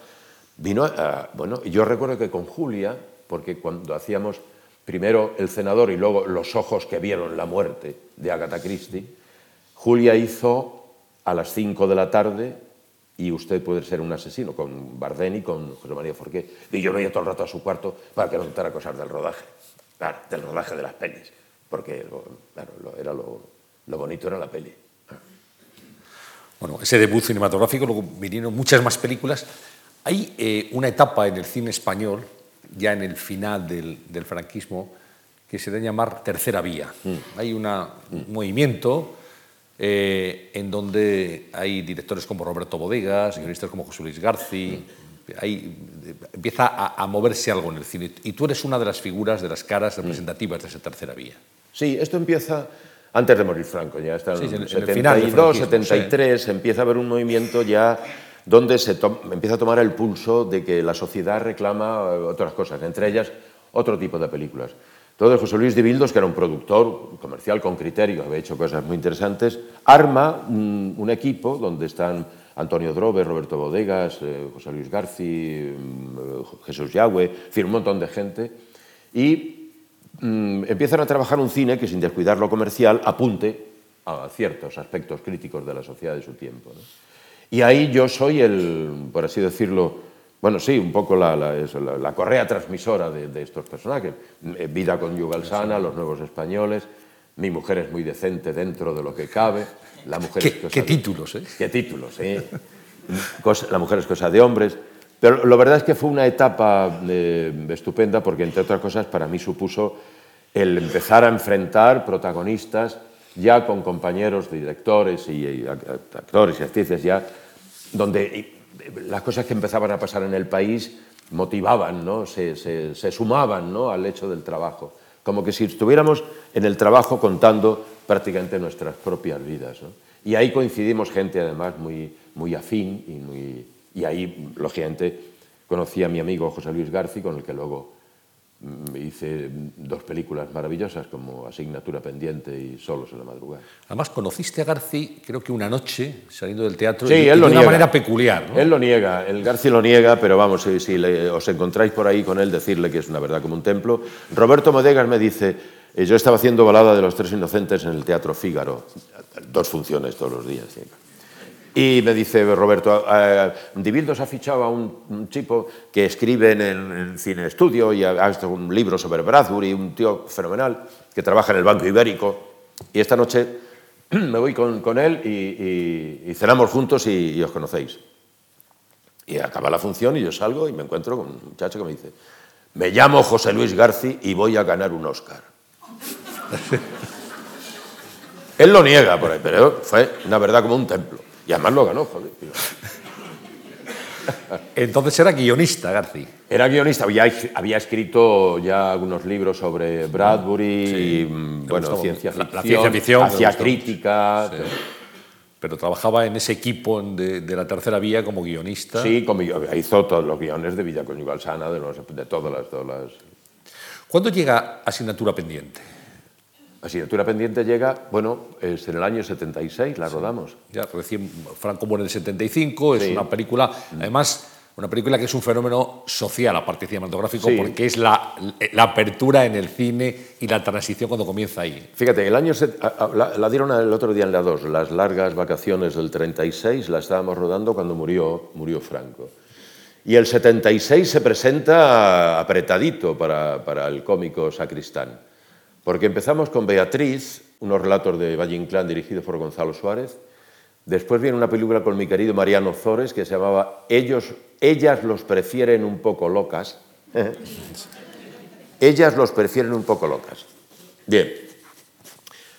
vino a, bueno, yo recuerdo que con Julia, porque cuando hacíamos primero El Cenador y luego Los ojos que vieron la muerte de Agatha Christie, Julia hizo a las 5 de la tarde y usted puede ser un asesino con Bardeni, con José María Forqué. Y yo me todo el rato a su cuarto para que no contara cosas del rodaje, claro, del rodaje de las pelis, porque claro, era lo, lo bonito era la peli. Bueno, ese debut cinematográfico, luego vinieron muchas más películas. Hay eh, una etapa en el cine español, ya en el final del, del franquismo, que se debe llamar tercera vía. Hay una- un movimiento eh, en donde hay directores como Roberto Bodegas, guionistas como José Luis Garci. Hay, eh, empieza a, a moverse algo en el cine. Y tú eres una de las figuras, de las caras representativas de esa tercera vía. Sí, esto empieza antes de morir Franco, ya está en Sí, en el- en el 72, final del franquismo, 73, empieza a haber un movimiento ya donde se empieza a tomar el pulso de que la sociedad reclama eh, otras cosas, entre ellas otro tipo de películas. Entonces José Luis de que era un productor comercial con criterio, había hecho cosas muy interesantes, arma un, equipo donde están Antonio Drobe, Roberto Bodegas, eh, José Luis Garci, mm, eh, Jesús Yagüe, un montón de gente, y mm, empiezan a trabajar un cine que sin descuidar lo comercial apunte a ciertos aspectos críticos de la sociedad de su tiempo. Y ahí yo soy el, por así decirlo, bueno, sí, un poco la, la- eso, la- la correa transmisora de, de estos personajes. Eh, Vida conyugal sana, Los Nuevos Españoles, Mi mujer es muy decente dentro de lo que cabe, La mujer es ¿Qué, cosa qué de- títulos, eh? Qué títulos, ¿eh? Cosa- la mujer es cosa de hombres. Pero lo verdad es que fue una etapa eh, estupenda porque, entre otras cosas, para mí supuso el empezar a enfrentar protagonistas ya con compañeros directores y, y act- actores y actrices ya, donde las cosas que empezaban a pasar en el país motivaban, ¿no? se, se- se sumaban ¿no? al hecho del trabajo. Como que si estuviéramos en el trabajo contando prácticamente nuestras propias vidas. ¿no? Y ahí coincidimos gente además muy, muy afín y, muy, y ahí, lógicamente, conocí a mi amigo José Luis Garci, con el que luego hice dos películas maravillosas como Asignatura Pendiente y Solos en la Madrugada. Además, conociste a Garci, creo que una noche, saliendo del teatro, Sí, y, y él lo de una niega. manera peculiar. ¿no? Él lo niega, el Garci lo niega, pero vamos, si, si le- os encontráis por ahí con él, decirle que es una verdad como un templo. Roberto Modegas me dice, eh, yo estaba haciendo Balada de los Tres Inocentes en el Teatro Fígaro, dos funciones todos los días. Y me dice Roberto, eh, Dibildos ha fichado a un, un chico que escribe en en Cine Estudio y ha, escrito un libro sobre Bradbury, un tío fenomenal que trabaja en el Banco Ibérico. Y esta noche <clears throat> me voy con, con él y, cenamos juntos y- y os conocéis. Y acaba la función y yo salgo y me encuentro con un muchacho que me dice, me llamo José Luis Garci y voy a ganar un Oscar. <laughs> Él lo niega por ahí, pero fue una verdad como un templo. Y además lo ganó, joder. <laughs> Entonces era guionista, Garci. Era guionista, había, había escrito ya algunos libros sobre Bradbury, y, mm, bueno, gustó. ciencia ficción, la ciencia ficción hacía crítica. Pero trabajaba en ese equipo de, de la tercera vía como guionista. Sí, como hizo todos los guiones de Villa Conyugal Sana, de, los- de todas las, todas las ¿Cuándo llega asignatura pendiente? Asignatura pendiente llega, bueno, es en el año 76, la rodamos. Ya recién Franco muere en el 75, es Sí. una película, además, Una película que es un fenómeno social, aparte cinematográfico, porque es la, la, apertura en el cine y la transición cuando comienza ahí. Fíjate, el año la, la, dieron el otro día en la 2, las largas vacaciones del 36, la estábamos rodando cuando murió, murió Franco. Y el 76 se presenta apretadito para, para el cómico sacristán, porque empezamos con Beatriz, unos relatos de Valle Inclán dirigidos por Gonzalo Suárez, Después viene una película con mi querido Mariano Zores que se llamaba Ellos, Ellas los prefieren un poco locas. <laughs> Ellas los prefieren un poco locas. Bien.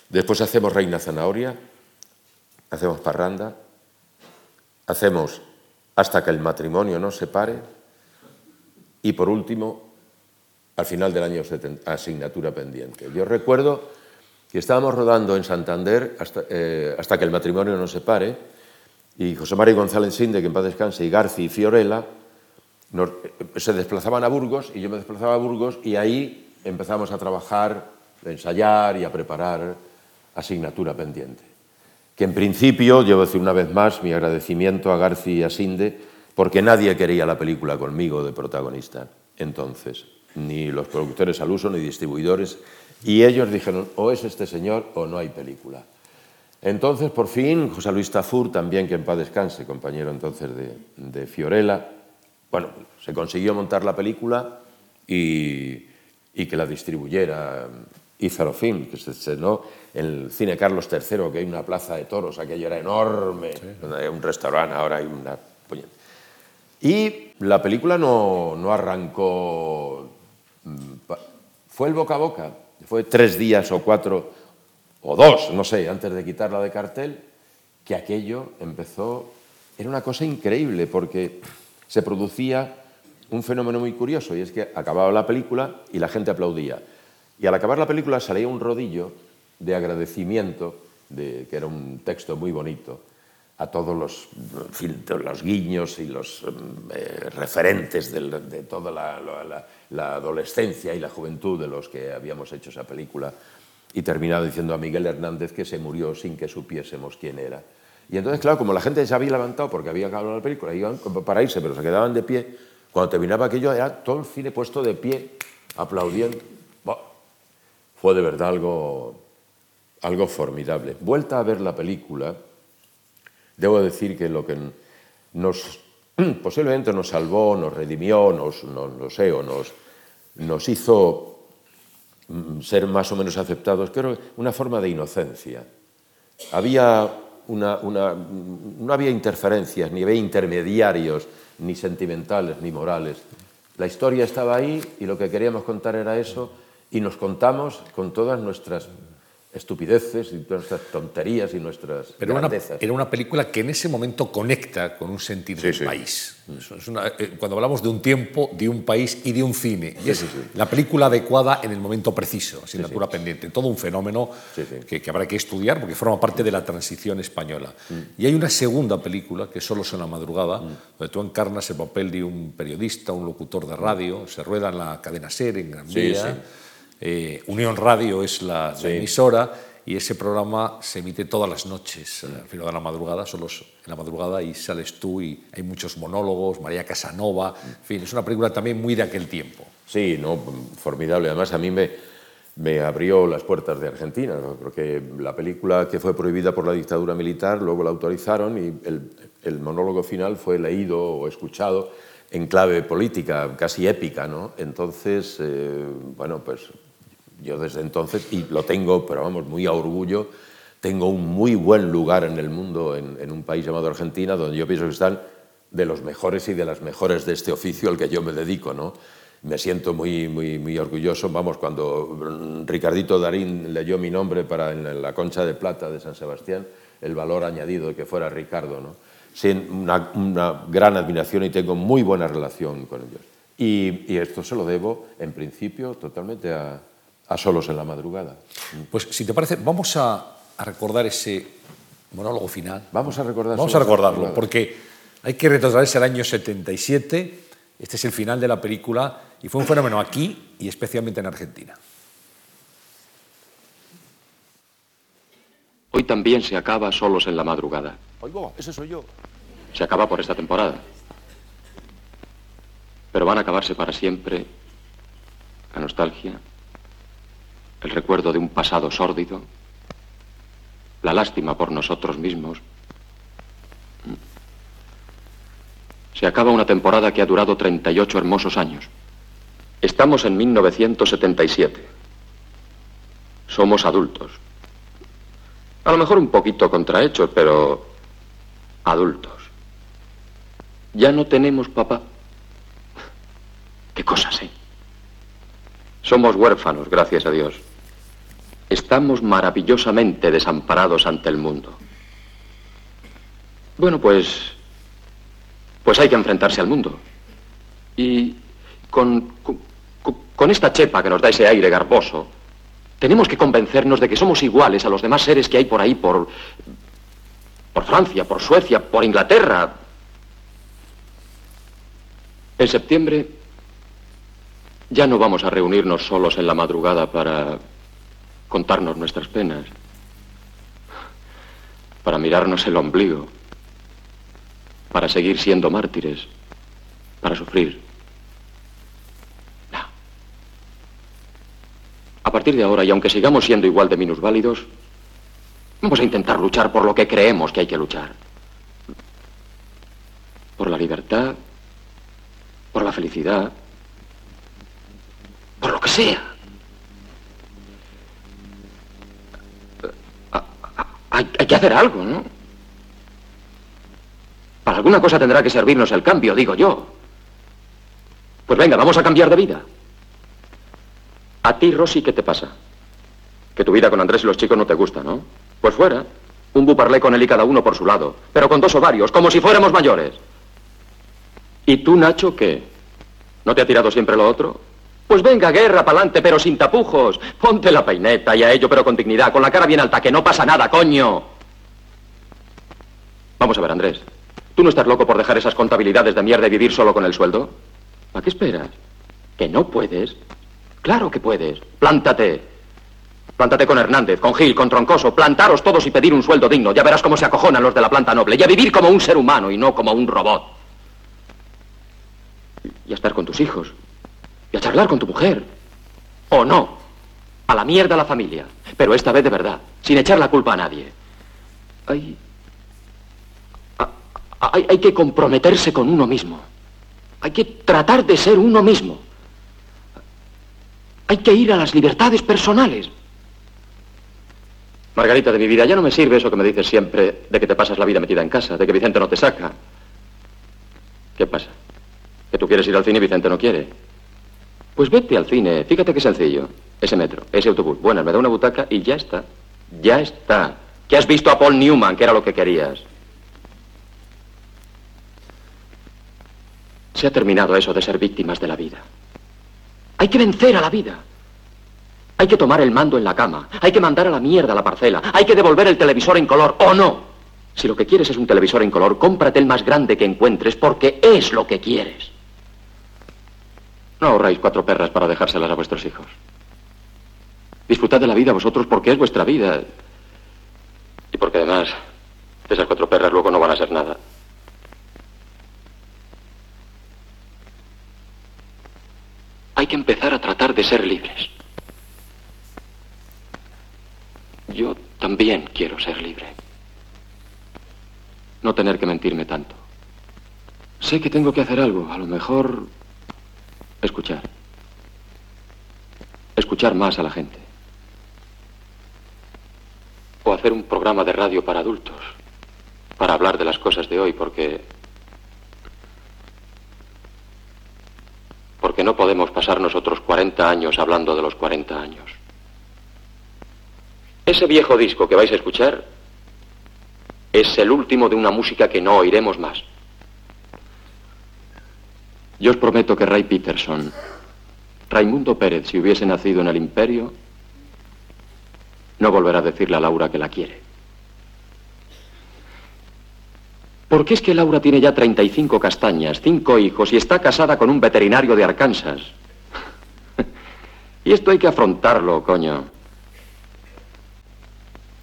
Después hacemos Reina Zanahoria, hacemos Parranda, hacemos Hasta que el matrimonio no se pare y por último, al final del año asignatura pendiente. Yo recuerdo y estábamos rodando en Santander eh, hasta, que el matrimonio no se pare, y José María González Sinde, que en paz descanse, y Garci y Fiorella eh, se desplazaban a Burgos y yo me desplazaba a Burgos y ahí empezamos a trabajar, a ensayar y a preparar asignatura pendiente. Que en principio, a decir una vez más mi agradecimiento a Garci y a Sinde, porque nadie quería la película conmigo de protagonista entonces, ni los productores al uso, ni distribuidores, y ellos dijeron, o es este señor o no hay película. Entonces, por fin, José Luis Tafur, también que en paz descanse, compañero entonces de, Fiorella, bueno, se consiguió montar la película y, que la distribuyera Ízaro Film, que se estrenó en el Cine Carlos III, que hay una plaza de toros, aquello era enorme, donde hay un restaurante, ahora hay una... Y la película no, no arrancó, fue el boca a boca, fue tres días o cuatro o dos, no sé, antes de quitarla de cartel, que aquello empezó, era una cosa increíble porque se producía un fenómeno muy curioso y es que acababa la película y la gente aplaudía. Y al acabar la película salía un rodillo de agradecimiento, de, que era un texto muy bonito, a todos los, los guiños y los eh, referentes de, toda la, adolescencia y la juventud de los que habíamos hecho esa película y terminaba diciendo a Miguel Hernández que se murió sin que supiésemos quién era. Y entonces, claro, como la gente se había levantado porque había acabado la película, iban para irse, pero se quedaban de pie, cuando terminaba aquello era todo el cine puesto de pie, aplaudiendo. fue de verdad algo, algo formidable. Vuelta a ver la película, Debo decir que lo que nos, <clears throat> posiblemente nos salvó, nos redimió, nos, no sé, o nos, hizo mm, ser más o menos aceptados, creo una forma de inocencia. Había una, una, no había interferencias, ni había intermediarios, ni sentimentales, ni morales. La historia estaba ahí y lo que queríamos contar era eso y nos contamos con todas nuestras estupideces y nuestras tonterías y nuestras Pero grandezas. Era una, película que en ese momento conecta con un sentido del país. Eh, cuando hablamos de un tiempo, de un país y de un cine. Y es la película adecuada en el momento preciso, asignatura pendiente. Todo un fenómeno que, habrá que estudiar porque forma parte de la transición española. Mm. Y hay una segunda película, que solo son la madrugada, mm. donde tú encarnas el papel de un periodista, un locutor de radio, se rueda en la cadena SER en Gran Vía eh, Unión Radio es la, emisora y ese programa se emite todas las noches, al final de la madrugada, solo en la madrugada y sales tú y hay muchos monólogos, María Casanova, en fin, es una película también muy de aquel tiempo. Sí, no, formidable. Además, a mí me, me abrió las puertas de Argentina, porque la película que fue prohibida por la dictadura militar, luego la autorizaron y el, el monólogo final fue leído o escuchado en clave política, casi épica, ¿no? Entonces, eh, bueno, pues yo desde entonces, y lo tengo, pero vamos, muy a orgullo, tengo un muy buen lugar en el mundo, en, un país llamado Argentina, donde yo pienso que están de los mejores y de las mejores de este oficio al que yo me dedico, ¿no? Me siento muy, muy, muy orgulloso. Vamos, cuando Ricardito Darín leyó mi nombre para en la concha de plata de San Sebastián, el valor añadido de que fuera Ricardo, ¿no? Sin una, una gran admiración y tengo muy buena relación con ellos. Y, y esto se lo debo, en principio, totalmente a, a solos en la madrugada. Pues si te parece, vamos a, recordar ese monólogo final. Vamos a recordar. Vamos a recordarlo, porque hay que retrocederse al año 77. Este es el final de la película y fue un fenómeno aquí y especialmente en Argentina. Hoy también se acaba solos en la madrugada. Oigo, ese soy yo. Se acaba por esta temporada. pero van a acabarse para siempre la nostalgia, el recuerdo de un pasado sórdido, la lástima por nosotros mismos. Se acaba una temporada que ha durado 38 hermosos años. Estamos en 1977. Somos adultos. A lo mejor un poquito contrahechos, pero adultos. Ya no tenemos papá. Qué cosas, ¿eh? Somos huérfanos, gracias a Dios. Estamos maravillosamente desamparados ante el mundo. Bueno, pues... Pues hay que enfrentarse al mundo. Y con, con, con esta chepa que nos da ese aire garboso, tenemos que convencernos de que somos iguales a los demás seres que hay por ahí, por, por Francia, por Suecia, por Inglaterra. En septiembre ya no vamos a reunirnos solos en la madrugada para contarnos nuestras penas, para mirarnos el ombligo, para seguir siendo mártires, para sufrir. No. A partir de ahora, y aunque sigamos siendo igual de minusválidos, vamos a intentar luchar por lo que creemos que hay que luchar. Por la libertad, por la felicidad, por lo que sea. Hay, que hacer algo, ¿no? Para alguna cosa tendrá que servirnos el cambio, digo yo. Pues venga, vamos a cambiar de vida. A ti, Rosy, ¿qué te pasa? Que tu vida con Andrés y los chicos no te gusta, ¿no? Pues fuera. Un buparlé con él y cada uno por su lado. Pero con dos ovarios, como si fuéramos mayores. ¿Y tú, Nacho, qué? ¿No te ha tirado siempre lo otro? Pues venga, guerra, pa'lante, pero sin tapujos. Ponte la peineta y a ello, pero con dignidad, con la cara bien alta, que no pasa nada, coño. Vamos a ver, Andrés. ¿Tú no estás loco por dejar esas contabilidades de mierda y vivir solo con el sueldo? ¿A qué esperas? ¿Que no puedes? Claro que puedes. Plántate. Plántate con Hernández, con Gil, con Troncoso. Plantaros todos y pedir un sueldo digno. Ya verás cómo se acojonan los de la planta noble. Y a vivir como un ser humano y no como un robot. Y a estar con tus hijos. Y a charlar con tu mujer. O no. A la mierda la familia. Pero esta vez de verdad. Sin echar la culpa a nadie. Hay... Hay, hay que comprometerse con uno mismo. Hay que tratar de ser uno mismo. Hay que ir a las libertades personales. Margarita de mi vida, ya no me sirve eso que me dices siempre de que te pasas la vida metida en casa, de que Vicente no te saca. ¿Qué pasa? ¿Que tú quieres ir al cine y Vicente no quiere? Pues vete al cine, fíjate qué sencillo. Ese metro, ese autobús. Bueno, me da una butaca y ya está. Ya está. Que has visto a Paul Newman, que era lo que querías. Se ha terminado eso de ser víctimas de la vida. Hay que vencer a la vida. Hay que tomar el mando en la cama. Hay que mandar a la mierda la parcela. Hay que devolver el televisor en color o no. Si lo que quieres es un televisor en color, cómprate el más grande que encuentres porque es lo que quieres. No ahorráis cuatro perras para dejárselas a vuestros hijos. Disfrutad de la vida vosotros porque es vuestra vida. Y porque además, esas cuatro perras luego no van a ser nada. Hay que empezar a tratar de ser libres. Yo también quiero ser libre. No tener que mentirme tanto. Sé que tengo que hacer algo. A lo mejor escuchar. Escuchar más a la gente. O hacer un programa de radio para adultos. Para hablar de las cosas de hoy, porque porque no podemos pasarnos otros 40 años hablando de los 40 años. Ese viejo disco que vais a escuchar es el último de una música que no oiremos más. Yo os prometo que Ray Peterson, Raimundo Pérez, si hubiese nacido en el imperio, no volverá a decirle a Laura que la quiere. Porque es que Laura tiene ya 35 castañas, cinco hijos y está casada con un veterinario de Arkansas. <laughs> y esto hay que afrontarlo, coño.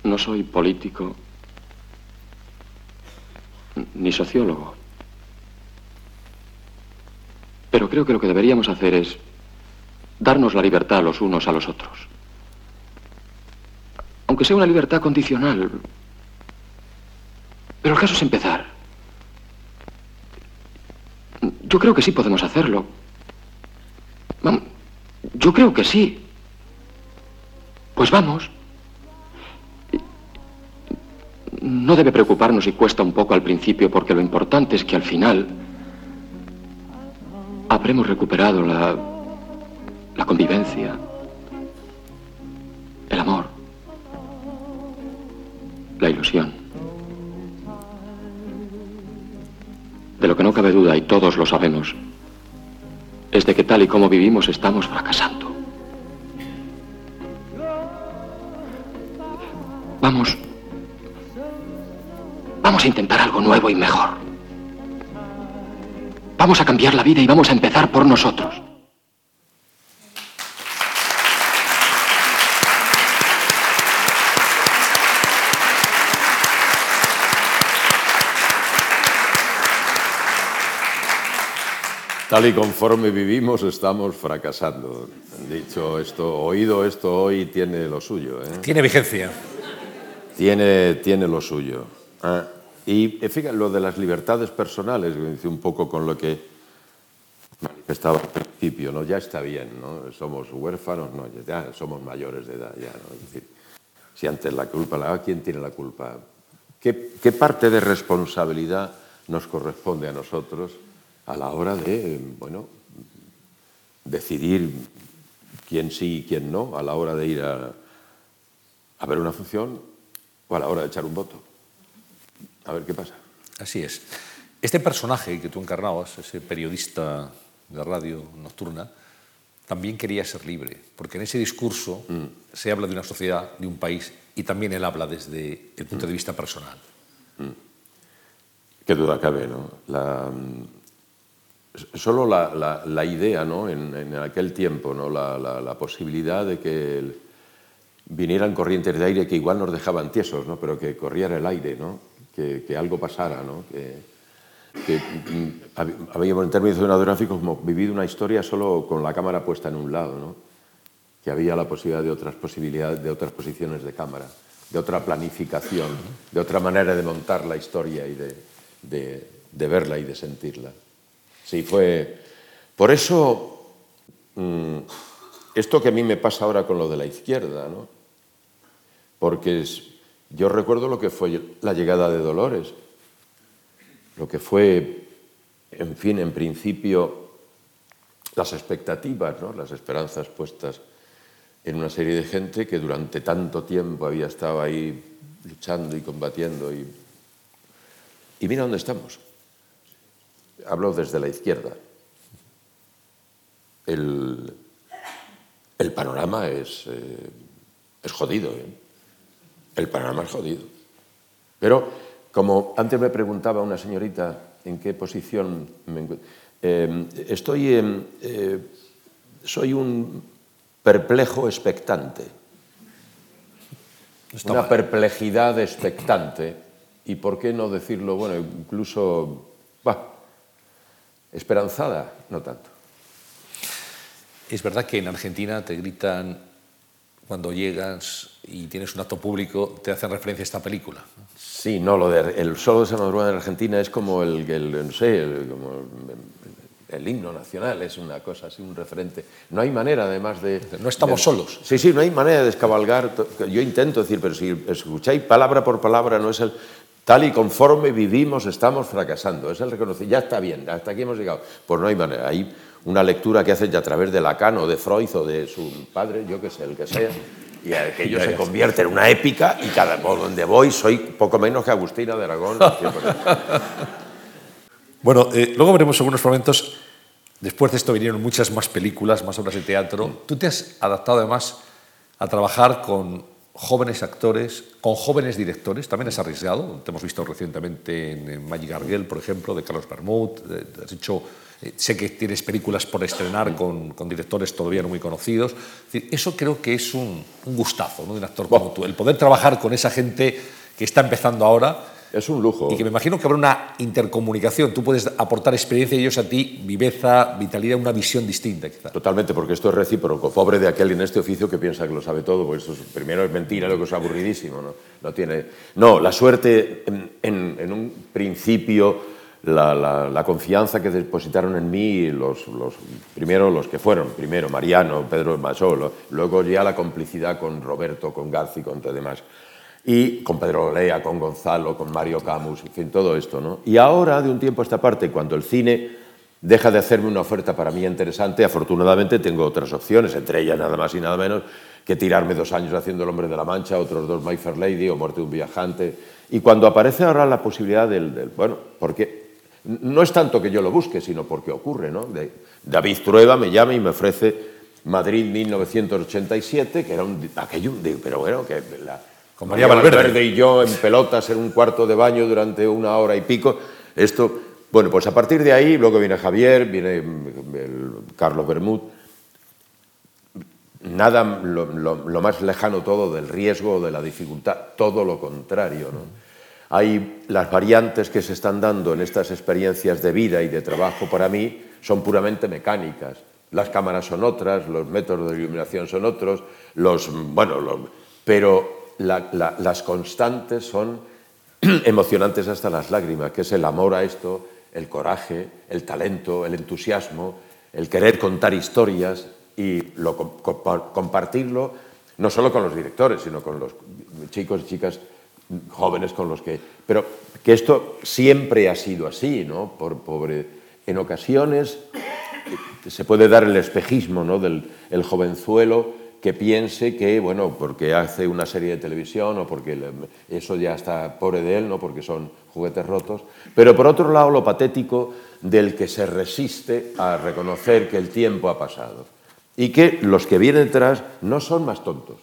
No soy político ni sociólogo. Pero creo que lo que deberíamos hacer es darnos la libertad los unos a los otros. Aunque sea una libertad condicional. Pero el caso es empezar. Yo creo que sí podemos hacerlo. Yo creo que sí. Pues vamos. No debe preocuparnos si cuesta un poco al principio, porque lo importante es que al final habremos recuperado la, la convivencia, el amor, la ilusión. De lo que no cabe duda, y todos lo sabemos, es de que tal y como vivimos estamos fracasando. Vamos. Vamos a intentar algo nuevo y mejor. Vamos a cambiar la vida y vamos a empezar por nosotros. Tal y conforme vivimos estamos fracasando. Dicho esto, oído esto hoy tiene lo suyo. ¿eh? Tiene vigencia. Tiene, tiene lo suyo. Ah, y eh, fíjate, lo de las libertades personales, un poco con lo que manifestaba al principio, ¿no? ya está bien, ¿no? somos huérfanos, no, ya somos mayores de edad. Ya, ¿no? es decir, si antes la culpa la ¿quién tiene la culpa? ¿Qué, ¿Qué parte de responsabilidad nos corresponde a nosotros? a la hora de, bueno, decidir quién sí y quién no, a la hora de ir a, a ver una función o a la hora de echar un voto. A ver qué pasa. Así es. Este personaje que tú encarnabas, ese periodista de radio nocturna, también quería ser libre, porque en ese discurso mm. se habla de una sociedad, de un país, y también él habla desde el punto de vista personal. Mm. Qué duda cabe, ¿no? La, solo la, idea, ¿no? En, aquel tiempo, ¿no? La, posibilidad de que vinieran corrientes de aire que igual nos dejaban tiesos, ¿no? pero que corriera el aire, ¿no? Que, algo pasara, ¿no? que, mm, habíamos en términos cinematográficos vivido una historia solo con la cámara puesta en un lado, ¿no? que había la posibilidad de otras posibilidades, de otras posiciones de cámara, de otra planificación, de otra manera de montar la historia y de verla y de sentirla. Sí, fue... Por eso, mm, esto que a mí me pasa ahora con lo de la izquierda, ¿no? Porque yo recuerdo lo que fue la llegada de Dolores, lo que fue, en fin, en principio, las expectativas, ¿no? las esperanzas puestas en una serie de gente que durante tanto tiempo había estado ahí luchando y combatiendo. Y, y mira dónde estamos hablo desde la izquierda. El, panorama es, eh, es jodido. ¿eh? El panorama es jodido. Pero, como antes me preguntaba una señorita en qué posición me encuentro, eh, estoy, soy un perplejo expectante. una perplejidad expectante. Y por qué no decirlo, bueno, incluso, Esperanzada, no tanto. Es verdad que en Argentina te gritan cuando llegas y tienes un acto público, te hacen referencia a esta película. Sí, no, lo de el solo de San Madrugada en Argentina es como el, el no sé, el, como el, himno nacional, es una cosa así, un referente. No hay manera, además de... No estamos solos. Sí, sí, no hay manera de descabalgar. Yo intento decir, pero si escucháis palabra por palabra, no es el... Tal y conforme vivimos estamos fracasando. Es el reconocimiento. Ya está bien, hasta aquí hemos llegado. Pues no hay manera. Hay una lectura que hacen ya a través de Lacan o de Freud o de su padre, yo que sé, el que sea, y aquello se convierte en una épica y cada por donde voy soy poco menos que Agustina de Aragón. <laughs> bueno, eh, luego veremos algunos momentos. Después de esto vinieron muchas más películas, más obras de teatro. Tú te has adaptado además a trabajar con jóvenes actores, con jóvenes directores, también es arriesgado. Te hemos visto recientemente en Magic Arguel, por ejemplo, de Carlos Bermud. Has hecho, eh, sé que tienes películas por estrenar con, con, directores todavía no muy conocidos. eso creo que es un, un gustazo ¿no? de un actor como tú, el poder trabajar con esa gente que está empezando ahora. Es un lujo. Y que me imagino que habrá una intercomunicación. Tú puedes aportar experiencia y ellos a ti, viveza, vitalidad, una visión distinta, quizá. Totalmente, porque esto es recíproco. Pobre de aquel en este oficio que piensa que lo sabe todo, porque esto es, primero es mentira, luego es aburridísimo. No, no, tiene... no la suerte, en, en, en un principio la, confianza que depositaron en mí los, los, primero los que fueron, primero Mariano, Pedro Masolo, luego ya la complicidad con Roberto, con Garci, con todo demás, y con Pedro Olea, con Gonzalo, con Mario Camus, en fin, todo esto. ¿no? Y ahora, de un tiempo a esta parte, cuando el cine deja de hacerme una oferta para mí interesante, afortunadamente tengo otras opciones, entre ellas nada más y nada menos que tirarme dos años haciendo El hombre de la Mancha, otros dos My Fair Lady o Muerte de un viajante. Y cuando aparece ahora la posibilidad del, del bueno, porque no es tanto que yo lo busque, sino porque ocurre. ¿no? De, David Trueba me llama y me ofrece Madrid 1987, que era un, aquello, pero bueno, que la, con María Valverde. Valverde y yo en pelotas en un cuarto de baño durante una hora y pico. Esto, bueno, pues a partir de ahí, luego viene Javier, viene el Carlos Bermud. Nada lo, lo, lo más lejano todo del riesgo, de la dificultad, todo lo contrario. ¿no? Hay las variantes que se están dando en estas experiencias de vida y de trabajo para mí son puramente mecánicas. Las cámaras son otras, los métodos de iluminación son otros, los, bueno, pero la, la, las constantes son <clears throat> emocionantes hasta las lágrimas, que es el amor a esto, el coraje, el talento, el entusiasmo, el querer contar historias y lo, compartirlo no solo con los directores, sino con los chicos y chicas jóvenes con los que... Pero que esto siempre ha sido así, ¿no? Por, por, en ocasiones se puede dar el espejismo ¿no? del el jovenzuelo que piense que, bueno, porque hace una serie de televisión o porque eso ya está pobre de él, ¿no? porque son juguetes rotos. Pero por otro lado, lo patético del que se resiste a reconocer que el tiempo ha pasado y que los que vienen detrás no son más tontos,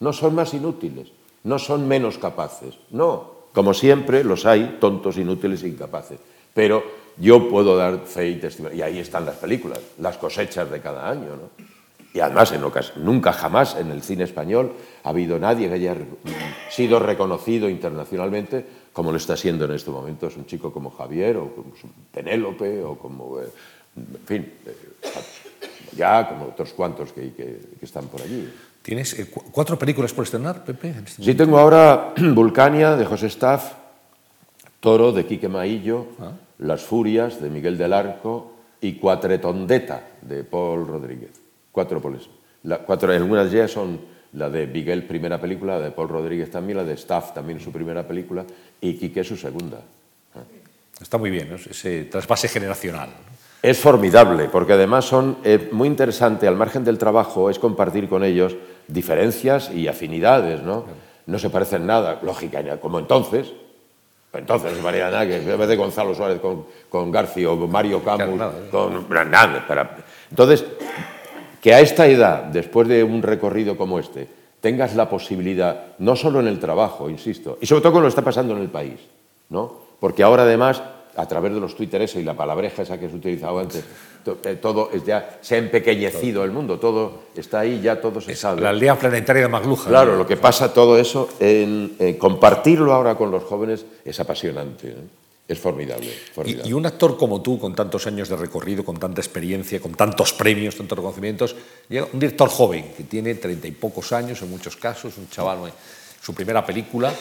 no son más inútiles, no son menos capaces. No, como siempre los hay, tontos, inútiles e incapaces. Pero yo puedo dar fe y testimonio. Y ahí están las películas, las cosechas de cada año. ¿no? Y además, en ocasiones, nunca jamás en el cine español ha habido nadie que haya sido reconocido internacionalmente como lo está siendo en este momento. Es un chico como Javier, o como Penélope, o como, eh, en fin, eh, ya como otros cuantos que, que, que están por allí. ¿Tienes eh, cuatro películas por estrenar, Pepe? Este sí, tengo ahora <clears throat> Vulcania, de José Staff, Toro, de Quique Maillo, ah. Las Furias, de Miguel del Arco, y Cuatretondeta, de Paul Rodríguez. Cuatro poles. La, cuatro, algunas de ellas son la de Miguel, primera película, la de Paul Rodríguez también, la de Staff también su primera película, y Quique su segunda. Ah. Está muy bien, ¿no? ese trasvase generacional. Es formidable, porque además son eh, muy interesante, al margen del trabajo, es compartir con ellos diferencias y afinidades, ¿no? No se parecen nada, lógica, como entonces. Entonces, María nada que en vez de Gonzalo Suárez con, con García o Mario Camus, nada, con nada. Para... Entonces, que a esta edad, después de un recorrido como este, tengas la posibilidad, no solo en el trabajo, insisto, y sobre todo con lo que está pasando en el país, ¿no? Porque ahora además a través de los twitteres y la palabreja esa que se utilizaba antes, eh, todo ya se ha empequeñecido el mundo, todo está ahí, ya todo se es sabe. La aldea planetaria de Magluja. Claro, lo que pasa todo eso, en, en compartirlo ahora con los jóvenes es apasionante. ¿eh? Es formidable. formidable. Y, y, un actor como tú, con tantos años de recorrido, con tanta experiencia, con tantos premios, tantos reconocimientos, llega un director joven que tiene treinta y pocos años en muchos casos, un chaval, su primera película,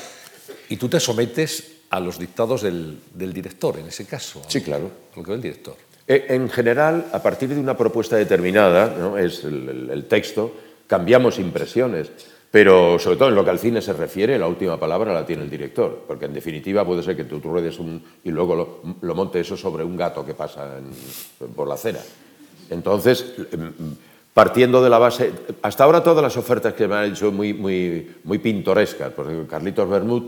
y tú te sometes a los dictados del, del director, en ese caso. Sí, claro. A lo que ve el director. Eh, en general, a partir de una propuesta determinada, ¿no? es el, el, el, texto, cambiamos impresiones, pero sobre todo en lo que al cine se refiere, la última palabra la tiene el director, porque en definitiva puede ser que tú, tú ruedes un, y luego lo, lo montes eso sobre un gato que pasa en, por la acera. Entonces, em, partiendo de la base, hasta ahora todas las ofertas que me han hecho muy, muy, muy pintorescas, porque Carlitos Bermud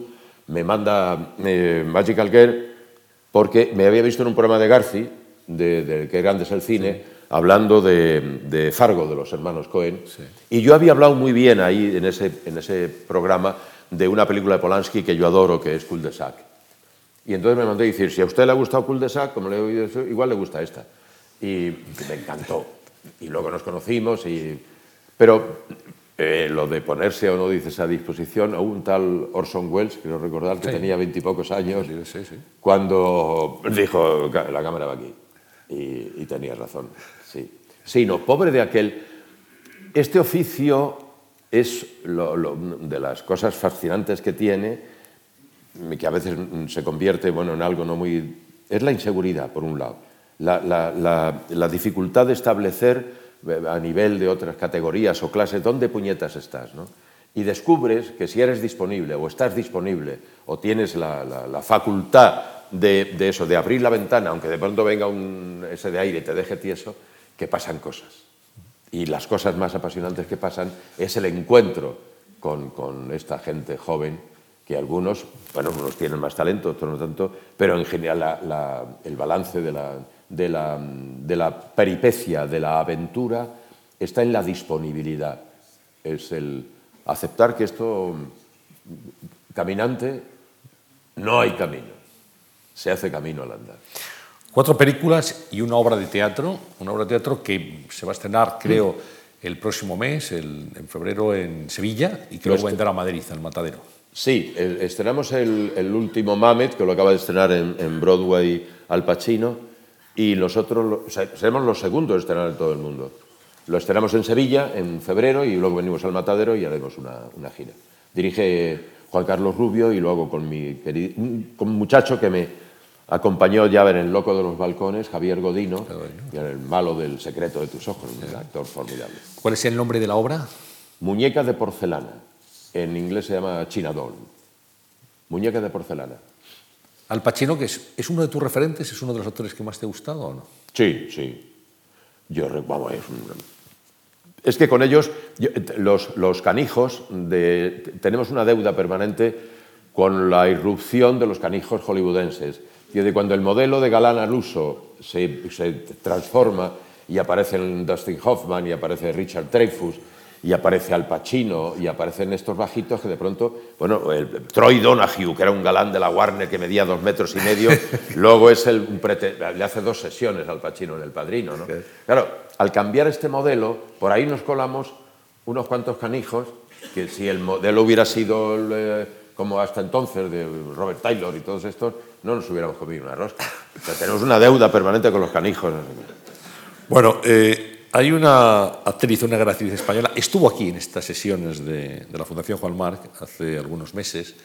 me manda eh, Magical Girl porque me había visto en un programa de Garci, de, de Qué grande es el cine, sí. hablando de, de, Fargo, de los hermanos Cohen, sí. y yo había hablado muy bien ahí en ese, en ese programa de una película de Polanski que yo adoro, que es Cul de Sac. Y entonces me mandó a decir, si a usted le ha gustado Cul de Sac, como le he oído eso, igual le gusta esta. Y me encantó. Y luego nos conocimos, y... pero eh, lo de ponerse o no dices a disposición a un tal Orson Welles, quiero recordar que Sí. tenía veintipocos años, Sí, sí. cuando dijo, "Ca- la cámara va aquí. Y, y tenía razón, sí. Sí, no, pobre de aquel. Este oficio es lo- de las cosas fascinantes que tiene, que a veces se convierte bueno, en algo no muy... Es la inseguridad, por un lado. La, la- dificultad de establecer eh, a nivel de otras categorías o clases dónde puñetas estás. ¿no? Y descubres que si eres disponible o estás disponible o tienes la facultad de, eso, de abrir la ventana, aunque de pronto venga un, ese de aire y te deje tieso, que pasan cosas. Y las cosas más apasionantes que pasan es el encuentro con, con esta gente joven, que algunos, bueno, unos tienen más talento, otros no tanto, pero en general el balance de la, de, la, de la peripecia, de la aventura, está en la disponibilidad. Es el aceptar que esto, caminante, no hay camino, se hace camino al andar. Cuatro películas y una obra de teatro, una obra de teatro que se va a estrenar, creo, el próximo mes, el- en febrero, en Sevilla, y que Lo luego vendrá a Madrid, al Matadero. Sí, el- estrenamos el, el último Mamet, que lo acaba de estrenar en, en Broadway Al Pacino, y nosotros lo- se- seremos los segundos en estrenar en todo el mundo. Lo estrenamos en Sevilla en febrero y luego venimos al Matadero y haremos una, una gira. Dirige Juan Carlos Rubio y luego con mi querido, un- con un muchacho que me acompañó ya en El Loco de los Balcones, Javier Godino, y en El Malo del Secreto de tus Ojos, un actor formidable. ¿Cuál es el nombre de la obra? Muñeca de porcelana. En inglés se llama China Doll. Muñeca de porcelana. Al Pacino, que es, es uno de tus referentes, es uno de los actores que más te ha gustado o no? Sí, sí. Yo, vamos, es, un- es que con ellos, los, los canijos, de, tenemos una deuda permanente con la irrupción de los canijos hollywoodenses. Y de cuando el modelo de galán al uso se, se transforma y aparecen Dustin Hoffman y aparece Richard Dreyfuss y aparece Al Pacino y aparecen estos bajitos que de pronto, bueno, el Troy Donahue, que era un galán de la Warner que medía dos metros y medio, <laughs> luego es el, un prete- le hace dos sesiones al Pacino en El Padrino, ¿no? Claro, al cambiar este modelo, por ahí nos colamos unos cuantos canijos que si el modelo hubiera sido el, eh, como hasta entonces de Robert Taylor y todos estos, no nos hubiéramos comido una rosca. O sea, tenemos una deuda permanente con los canijos. Bueno, eh, hay una actriz, una gran actriz española, estuvo aquí en estas sesiones de, de la Fundación Juan Marc hace algunos meses,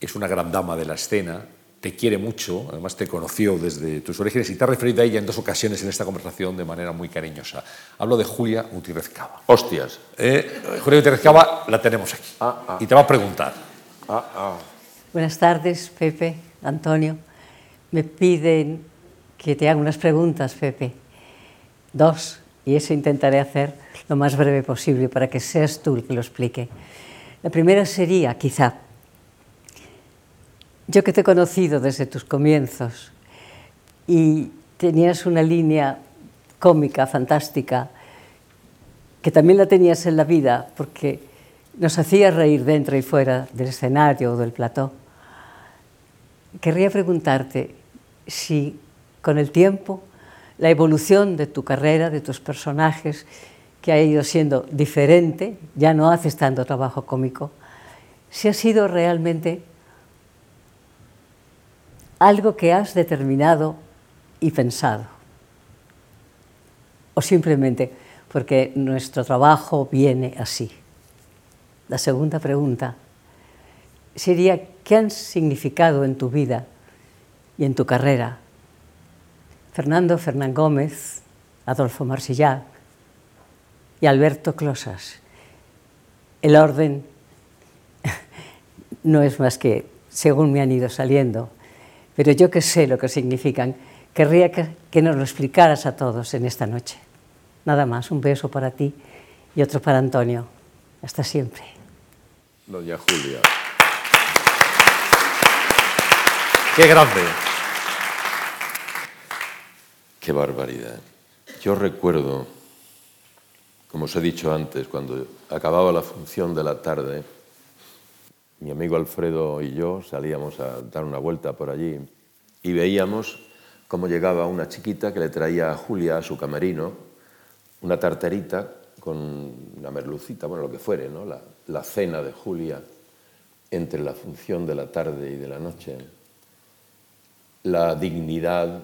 es una gran dama de la escena, te quiere mucho, además te conoció desde tus orígenes y te has referido a ella en dos ocasiones en esta conversación de manera muy cariñosa. Hablo de Julia Gutiérrez Cava. Hostias. Eh, Julia Gutiérrez Cava la tenemos aquí Ah, ah. y te va a preguntar. Ah, ah. Buenas tardes, Pepe, Antonio. Me piden que te haga unas preguntas, Pepe. Dos, y eso intentaré hacer lo más breve posible para que seas tú el que lo explique. La primera sería, quizá, yo que te he conocido desde tus comienzos y tenías una línea cómica, fantástica, que también la tenías en la vida porque nos hacía reír dentro y fuera del escenario o del plató. Querría preguntarte si con el tiempo la evolución de tu carrera, de tus personajes, que ha ido siendo diferente, ya no haces tanto trabajo cómico, si ha sido realmente algo que has determinado y pensado, o simplemente porque nuestro trabajo viene así. La segunda pregunta sería, ¿qué han significado en tu vida y en tu carrera Fernando Fernán Gómez, Adolfo Marsillac y Alberto Closas? El orden <laughs> no es más que según me han ido saliendo, pero yo que sé lo que significan, querría que, que nos lo explicaras a todos en esta noche. Nada más, un beso para ti y otro para Antonio. Hasta siempre. Doña Julia. ¡Qué grande! Qué barbaridad. Yo recuerdo, como os he dicho antes, cuando acababa la función de la tarde, mi amigo Alfredo y yo salíamos a dar una vuelta por allí y veíamos cómo llegaba una chiquita que le traía a Julia a su camerino una tarterita con una merlucita, bueno, lo que fuere, ¿no? la, la cena de Julia entre la función de la tarde y de la noche, la dignidad,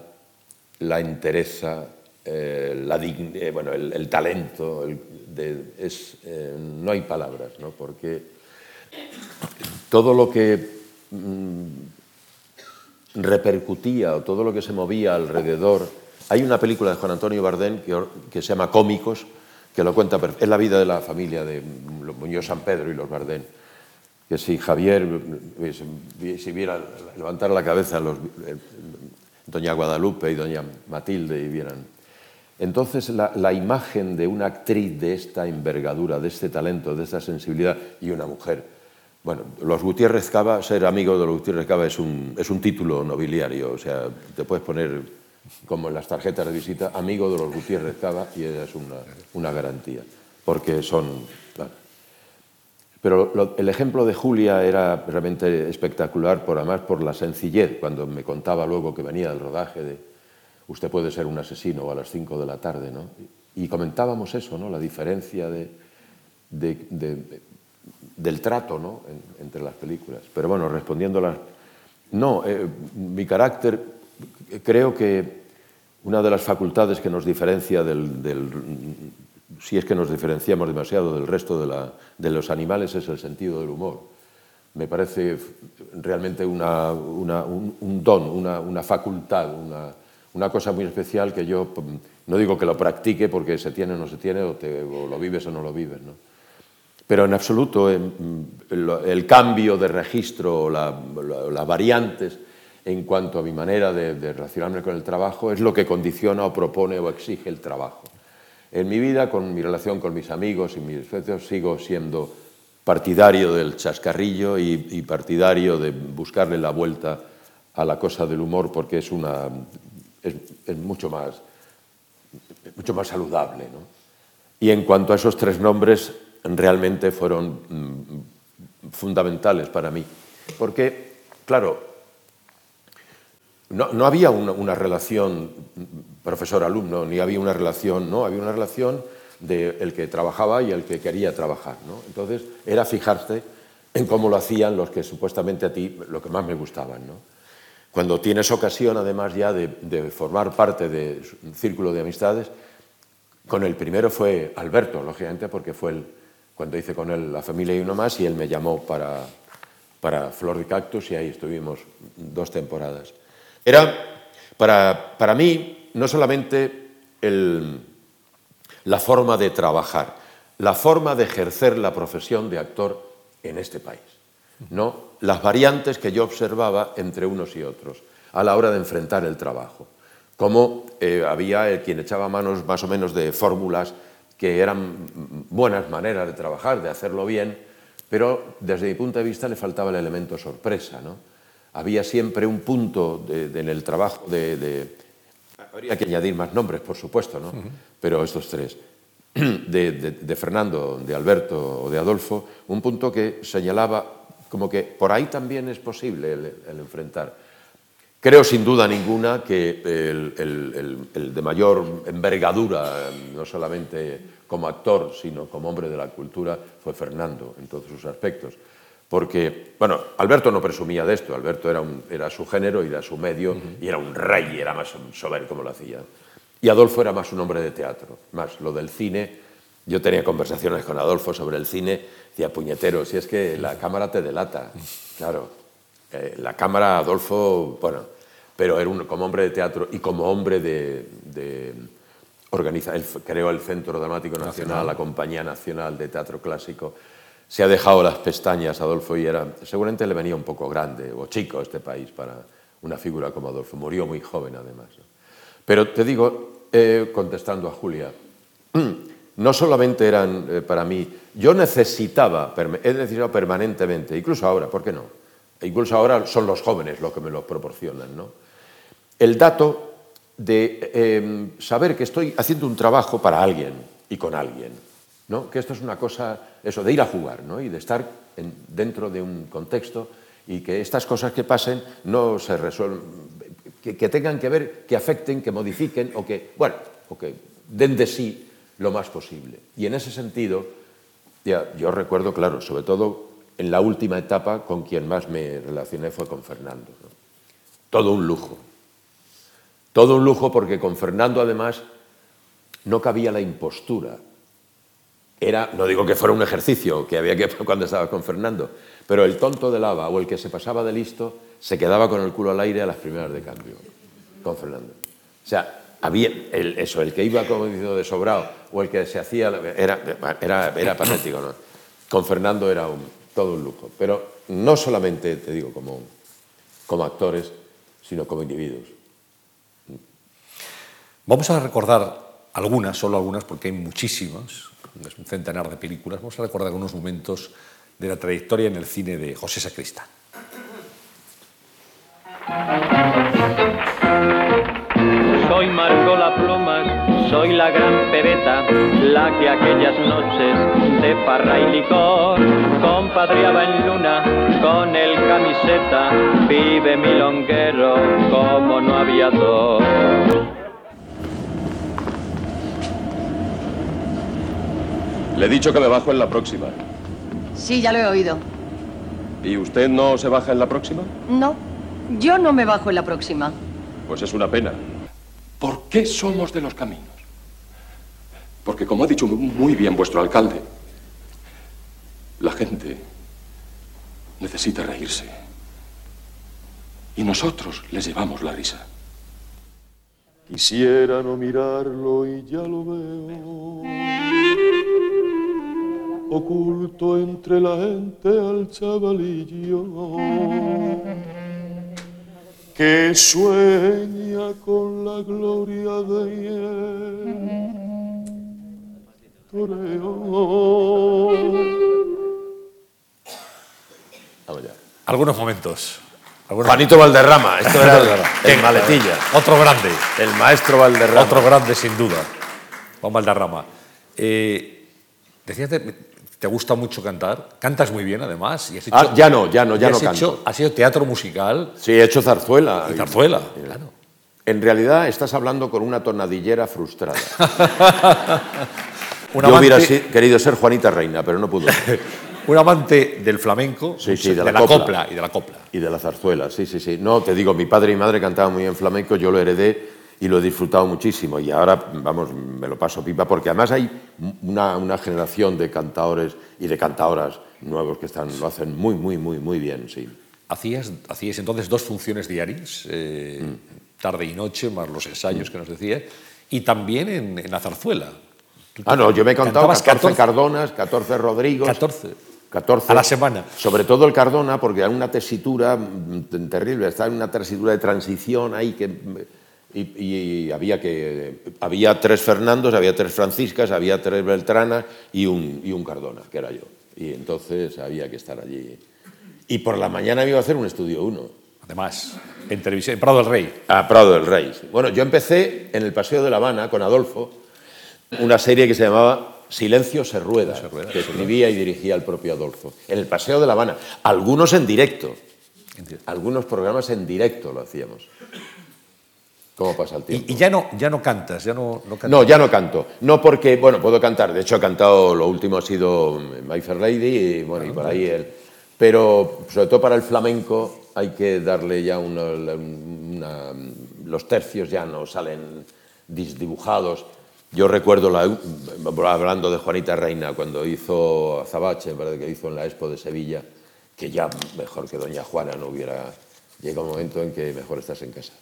la entereza, eh, la eh, bueno, el, talento, es, eh, no hay palabras, ¿no? porque todo lo que mm, repercutía o todo lo que se movía alrededor. Hay una película de Juan Antonio Bardén que, que se llama Cómicos, que lo cuenta, es la vida de la familia de Muñoz San Pedro y los Bardén que si Javier, si viera levantar la cabeza los, eh, doña Guadalupe y doña Matilde y vieran. Entonces la, imagen de una actriz de esta envergadura, de este talento, de esta sensibilidad y una mujer. Bueno, los Gutiérrez Cava, ser amigo de los Gutiérrez Cava es un, es un título nobiliario, o sea, te puedes poner como en las tarjetas de visita, amigo de los Gutiérrez Cava y es una, una garantía, porque son pero el ejemplo de Julia era realmente espectacular, por además por la sencillez, cuando me contaba luego que venía del rodaje de usted puede ser un asesino a las 5 de la tarde, ¿no? Y comentábamos eso, ¿no? La diferencia de, del trato, ¿no? entre las películas. Pero bueno, respondiendo a. No, eh, mi carácter, creo que una de las facultades que nos diferencia del, si es que nos diferenciamos demasiado del resto de, los animales, es el sentido del humor. Me parece realmente un, don, una, facultad, una, cosa muy especial que yo no digo que lo practique porque se tiene o no se tiene, o, lo vives o no lo vives. Pero en absoluto el, cambio de registro, las variantes en cuanto a mi manera de, de relacionarme con el trabajo es lo que condiciona o propone o exige el trabajo. En mi vida, con mi relación con mis amigos y mis socios, sigo siendo partidario del chascarrillo y, partidario de buscarle la vuelta a la cosa del humor porque es, una, es, mucho, más, mucho más saludable. Y en cuanto a esos tres nombres, realmente fueron mm, fundamentales para mí. Porque, claro, no, había una, relación profesor-alumno, ni había una relación, no, había una relación del el que trabajaba y el que quería trabajar. Entonces, era fijarse en cómo lo hacían los que supuestamente a ti lo que más me gustaban. Cuando tienes ocasión, además, ya de, formar parte de un círculo de amistades, con el primero fue Alberto, lógicamente, porque fue el, cuando hice con él La familia y uno más, y él me llamó para, para Flor de Cactus y ahí estuvimos dos temporadas. Era para, para mí no solamente la forma de trabajar, la forma de ejercer la profesión de actor en este país, ¿no? las variantes que yo observaba entre unos y otros a la hora de enfrentar el trabajo. Como eh, había quien echaba manos más o menos de fórmulas que eran buenas maneras de trabajar, de hacerlo bien, pero desde mi punto de vista le faltaba el elemento sorpresa. ¿no? había siempre un punto en el trabajo de, Habría que añadir más nombres, por supuesto, ¿no? pero estos tres, <clears throat> de, Fernando, de Alberto o de Adolfo, un punto que señalaba como que por ahí también es posible el, enfrentar. Creo sin duda ninguna que el, el, de mayor envergadura, no solamente como actor, sino como hombre de la cultura, fue Fernando en todos sus aspectos porque, bueno, Alberto no presumía de esto, Alberto era, era su género y era su medio, y era un rey, era más soberbio como lo hacía. Y Adolfo era más un hombre de teatro, más lo del cine. Yo tenía conversaciones con Adolfo sobre el cine, decía, puñetero, si es que la cámara te delata. Claro, eh, la cámara, Adolfo, bueno, pero era un, como hombre de teatro y como hombre de... de organiza, creó el Centro Dramático Nacional, la Compañía Nacional de Teatro Clásico, se ha dejado las pestañas Adolfo y era, seguramente le venía un poco grande o chico este país para una figura como Adolfo. Murió muy joven además. Pero te digo, eh, contestando a Julia, no solamente eran eh, para mí, yo necesitaba, he necesitado permanentemente, incluso ahora, ¿por qué no? E incluso ahora son los jóvenes los que me lo proporcionan, ¿no? El dato de em, saber que estoy haciendo un trabajo para alguien y con alguien que esto es una cosa, eso, de ir a jugar ¿no? y de estar dentro de un contexto y que estas cosas que pasen no se resuelvan, que, tengan que ver, que afecten, que modifiquen o que, bueno, o que den de sí lo más posible. Y en ese sentido, ya, yo recuerdo, claro, sobre todo en la última etapa con quien más me relacioné fue con Fernando. Todo un lujo. Todo un lujo porque con Fernando además no cabía la impostura. Era, no digo que fuera un ejercicio que había que <laughs> cuando estaba con Fernando, pero el tonto de lava o el que se pasaba de listo se quedaba con el culo al aire a las primeras de cambio con Fernando. O sea, había eso, el que iba como diciendo de sobrado o el que se hacía, era, era, era patético, ¿no? Con Fernando era todo un lujo. Pero no solamente, te digo, como, como actores, sino como individuos. Vamos a recordar algunas, solo algunas, porque hay muchísimas, es un centenar de películas. Vamos a recordar algunos momentos de la trayectoria en el cine de José Sacristán. Soy Marco la Plumas, soy la gran pebeta, la que aquellas noches de parra y licor compadreaba en luna con el camiseta, vive milonguero como no había dos. Le he dicho que me bajo en la próxima. Sí, ya lo he oído. ¿Y usted no se baja en la próxima? No, yo no me bajo en la próxima. Pues es una pena. ¿Por qué somos de los caminos? Porque, como ha dicho muy bien vuestro alcalde, la gente necesita reírse. Y nosotros les llevamos la risa. Quisiera no mirarlo y ya lo veo. Oculto entre la gente al chavalillo que sueña con la gloria de él. Algunos momentos. Algunos Juanito Valderrama, esto era el, el maletilla. Otro grande. El maestro Valderrama. Otro grande, sin duda. Juan Valderrama. Eh, decías, te, te gusta mucho cantar. Cantas muy bien, además. Y has hecho, Ah, ya no, ya no, ya no has hecho- canto. Has hecho teatro musical Sí, he hecho zarzuela. y zarzuela. Claro. En realidad estás hablando con una tonadillera frustrada. <laughs> Un Yo hubiera querido ser Juanita Reina, pero no pudo. <laughs> Un amante del flamenco Sí, sí, de de, la la copla. copla y de la copla. Y de la zarzuela, sí, sí, sí. No, te digo, mi padre y mi madre cantaban muy bien flamenco, yo lo heredé y lo he disfrutado muchísimo. Y ahora, vamos, me lo paso pipa, porque además hay una, una generación de cantadores y de cantadoras nuevos que están, lo hacen muy, muy, muy, muy bien, sí. Hacías, hacías entonces dos funciones diarias, eh, Mm. tarde y noche, más los ensayos que nos decías, y también en, en la zarzuela. Ah, no, yo me he contado cantabas 14 Cardonas, 14 Rodrigos. 14. 14 A la semana. Sobre todo el Cardona, porque era una tesitura mm, terrible, estaba en una tesitura de transición ahí que. Y, y había que. Había tres Fernandos, había tres Franciscas, había tres Beltranas y un, y un Cardona, que era yo. Y entonces había que estar allí. Y por la mañana me iba a hacer un estudio uno. Además, en televisión, en Prado del Rey. A Prado del Rey. Bueno, yo empecé en el Paseo de La Habana con Adolfo, una serie que se llamaba Silencio se rueda, Se rueda, que escribía y dirigía el propio Adolfo. En el Paseo de La Habana. Algunos en directo. Algunos programas en directo lo hacíamos. ¿Cómo pasa el tiempo? Y, y ya, no, ya no cantas, ya no, no cantas. No, ya no canto. No porque, bueno, puedo cantar. De hecho, he cantado, lo último ha sido My Fair Lady y, bueno, y por ahí el... Pero, sobre todo para el flamenco, hay que darle ya una, una- Los tercios ya no salen disdibujados. Yo recuerdo, la, hablando de Juanita Reina, cuando hizo Azabache, ¿verdad? que hizo en la Expo de Sevilla, que ya mejor que Doña Juana no hubiera... Llega un momento en que mejor estás en casa.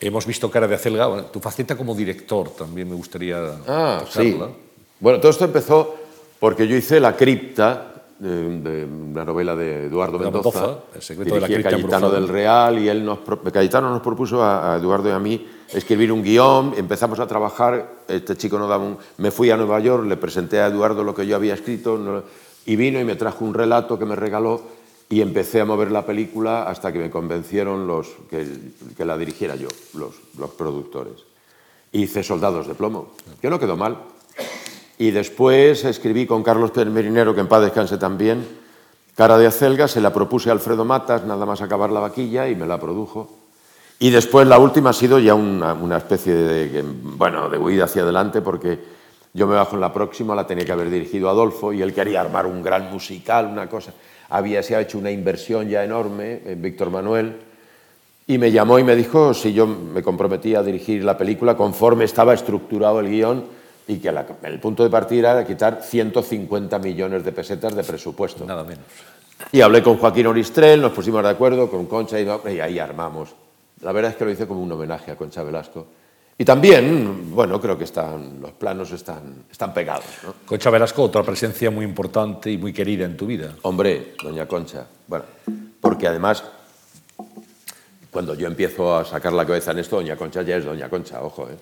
Hemos visto Cara de Acelga, bueno, tu faceta como director también me gustaría Ah, sí. tocarla. Bueno, todo esto empezó porque yo hice La cripta, de, de una novela de Eduardo Mendoza. Mendoza, El secreto de la cripta Cayetano del Real y él nos, Cayetano nos propuso a, Eduardo y a mí escribir un guion, empezamos a trabajar, este chico no daba un... Me fui a Nueva York, le presenté a Eduardo lo que yo había escrito y vino y me trajo un relato que me regaló y empecé a mover la película hasta que me convencieron los que, la dirigiera yo, los, los productores. Hice Soldados de Plomo, que no quedó mal. Y después escribí con Carlos Merinero, que en paz descanse también, Cara de Acelga, se la propuse a Alfredo Matas, nada más acabar la vaquilla, y me la produjo. Y después la última ha sido ya una, una especie de, bueno, de huida hacia adelante, porque Yo me bajo en la próxima, la tenía que haber dirigido Adolfo y él quería armar un gran musical, una cosa. Había, se ha hecho una inversión ya enorme en Víctor Manuel y me llamó y me dijo si yo me comprometía a dirigir la película conforme estaba estructurado el guion y que la- el punto de partida era quitar 150 millones de pesetas de presupuesto. Nada menos. Y hablé con Joaquín Oristrel, nos pusimos de acuerdo, con Concha y, y ahí armamos. La verdad es que lo hice como un homenaje a Concha Velasco. Y también, bueno, creo que están, los planos están, están pegados. ¿no? Concha Velasco, otra presencia muy importante y muy querida en tu vida. Hombre, doña Concha. Bueno, porque además, cuando yo empiezo a sacar la cabeza en esto, doña Concha ya es doña Concha, ojo, ¿eh?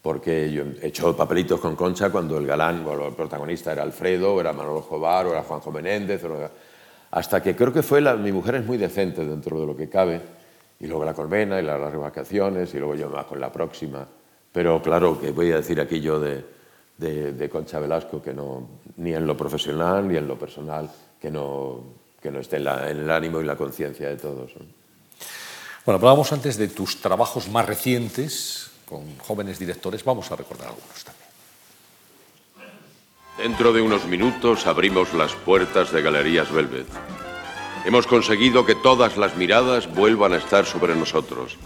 porque yo he hecho papelitos con Concha cuando el galán, bueno, el protagonista era Alfredo, o era Manolo Jovar, o era Juanjo Menéndez, hasta que creo que fue la, mi mujer es muy decente dentro de lo que cabe, y luego la colmena, y las largas vacaciones, y luego yo me bajo en la próxima. Pero claro, que voy a decir aquí yo de, de- de Concha Velasco, que no, ni en lo profesional ni en lo personal, que no, que no esté en, la- en el ánimo y la conciencia de todos. ¿no? Bueno, hablábamos antes de tus trabajos más recientes con jóvenes directores. Vamos a recordar algunos también. Dentro de unos minutos abrimos las puertas de Galerías Velvet. Hemos conseguido que todas las miradas vuelvan a estar sobre nosotros.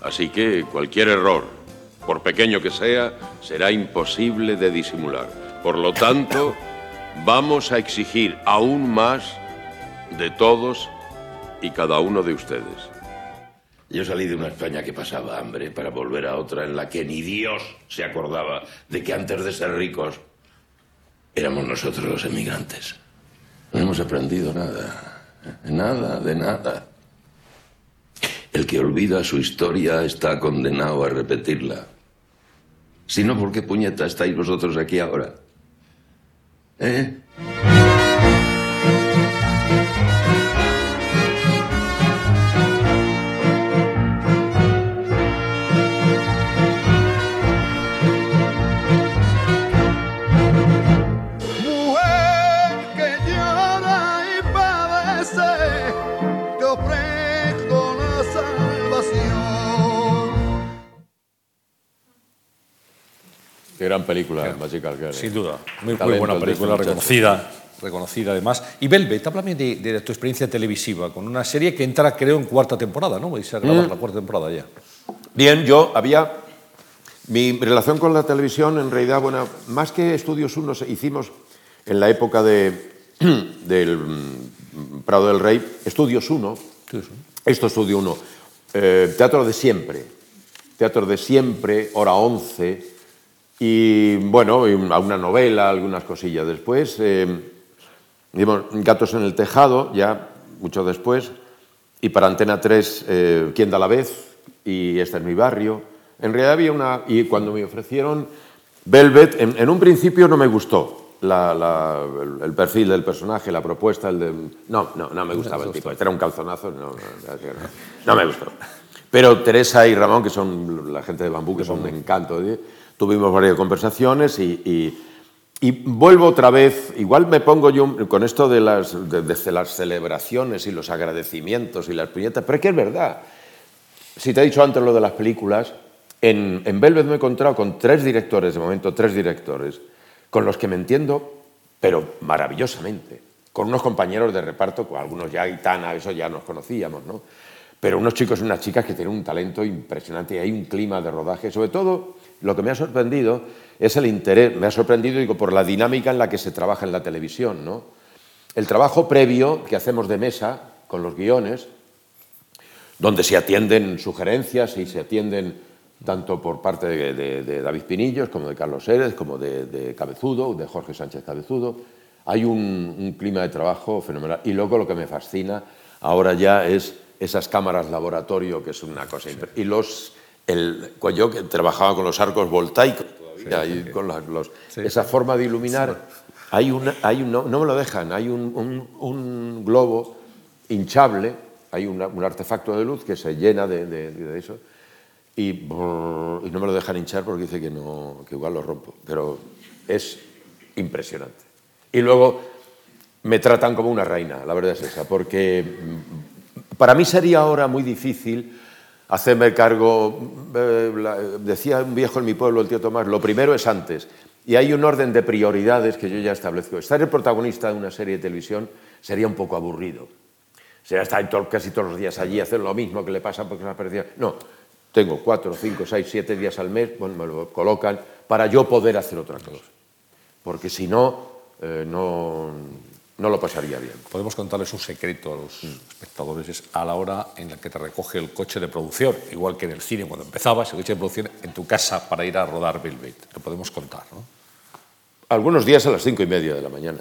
Así que cualquier error, por pequeño que sea, será imposible de disimular. Por lo tanto, vamos a exigir aún más de todos y cada uno de ustedes. Yo salí de una España que pasaba hambre para volver a otra en la que ni Dios se acordaba de que antes de ser ricos éramos nosotros los emigrantes. No hemos aprendido nada, nada de nada. El que olvida su historia está condenado a repetirla. Si no, ¿por qué puñeta estáis vosotros aquí ahora? ¿Eh? Gran película, Magical Girl. Sin duda, muy, muy buena película, reconocida, reconocida además. Y Velvet, háblame de, de tu experiencia televisiva con una serie que entra, creo, en cuarta temporada, ¿no? Vais a grabar Mm. la cuarta temporada ya. Bien, yo había... Mi relación con la televisión, en realidad, bueno, más que Estudios 1, hicimos en la época de, <clears throat> del mm, Prado del Rey, Estudios 1, esto Estudio 1, eh, Teatro de Siempre, Teatro de Siempre, Hora 11, y bueno, y alguna novela, algunas cosillas. Después, eh, digamos, Gatos en el Tejado, ya mucho después, y para Antena 3, eh, ¿Quién da la vez? Y Este es mi barrio. En realidad había una... Y cuando me ofrecieron Velvet, en, en un principio no me gustó la- la- el, el perfil del personaje, la propuesta, el de... No, no, no me gustaba el tipo. Este era un calzonazo, no, no, no, no me gustó. Pero Teresa y Ramón, que son la gente de Bambú, que son un encanto, ¿eh? Tuvimos varias conversaciones y, y- y vuelvo otra vez, igual me pongo yo con esto de las, de- las celebraciones y los agradecimientos y las puñetas, pero es que es verdad. Si te he dicho antes lo de las películas, en, en Velvet me he encontrado con tres directores, de momento tres directores, con los que me entiendo, pero maravillosamente. Con unos compañeros de reparto, con algunos ya Itana, eso ya nos conocíamos, ¿no? Pero unos chicos y unas chicas que tienen un talento impresionante y hay un clima de rodaje. Sobre todo, lo que me ha sorprendido es el interés, me ha sorprendido digo, por la dinámica en la que se trabaja en la televisión, ¿no? El trabajo previo que hacemos de mesa con los guiones, donde se atienden sugerencias y se atienden tanto por parte de, de- de David Pinillos como de Carlos Érez, como de, de Cabezudo, de Jorge Sánchez Cabezudo. Hay un, un clima de trabajo fenomenal. Y luego lo que me fascina ahora ya es esas cámaras laboratorio, que es una cosa... Y los... El, yo que trabajaba con los arcos voltaicos, todavía, y con los- esa forma de iluminar, hay una, hay un, no, no me lo dejan, hay un, un- un globo hinchable, hay una- un artefacto de luz que se llena de, de- de eso y, brrr, y no me lo dejan hinchar porque dice que, no, que igual lo rompo, pero es impresionante. Y luego me tratan como una reina, la verdad es esa, porque mm, para mí sería ahora muy difícil hacerme cargo, eh, decía un viejo en mi pueblo, el tío Tomás, lo primero es antes. Y hay un orden de prioridades que yo ya establezco. Estar el protagonista de una serie de televisión sería un poco aburrido. Sería estar casi todos los días allí, hacer lo mismo que le pasa porque se ha. No, tengo cuatro, cinco, seis, siete días al mes, bueno, me lo colocan para yo poder hacer otra cosa. Porque si no, eh, no, no lo pasaría bien. Podemos contarles un secreto a los espectadores, es a la hora en la que te recoge el coche de producción, igual que en el cine cuando empezabas, el coche de producción en tu casa para ir a rodar Velvet. Lo podemos contar, ¿no? Algunos días a las cinco y media de la mañana.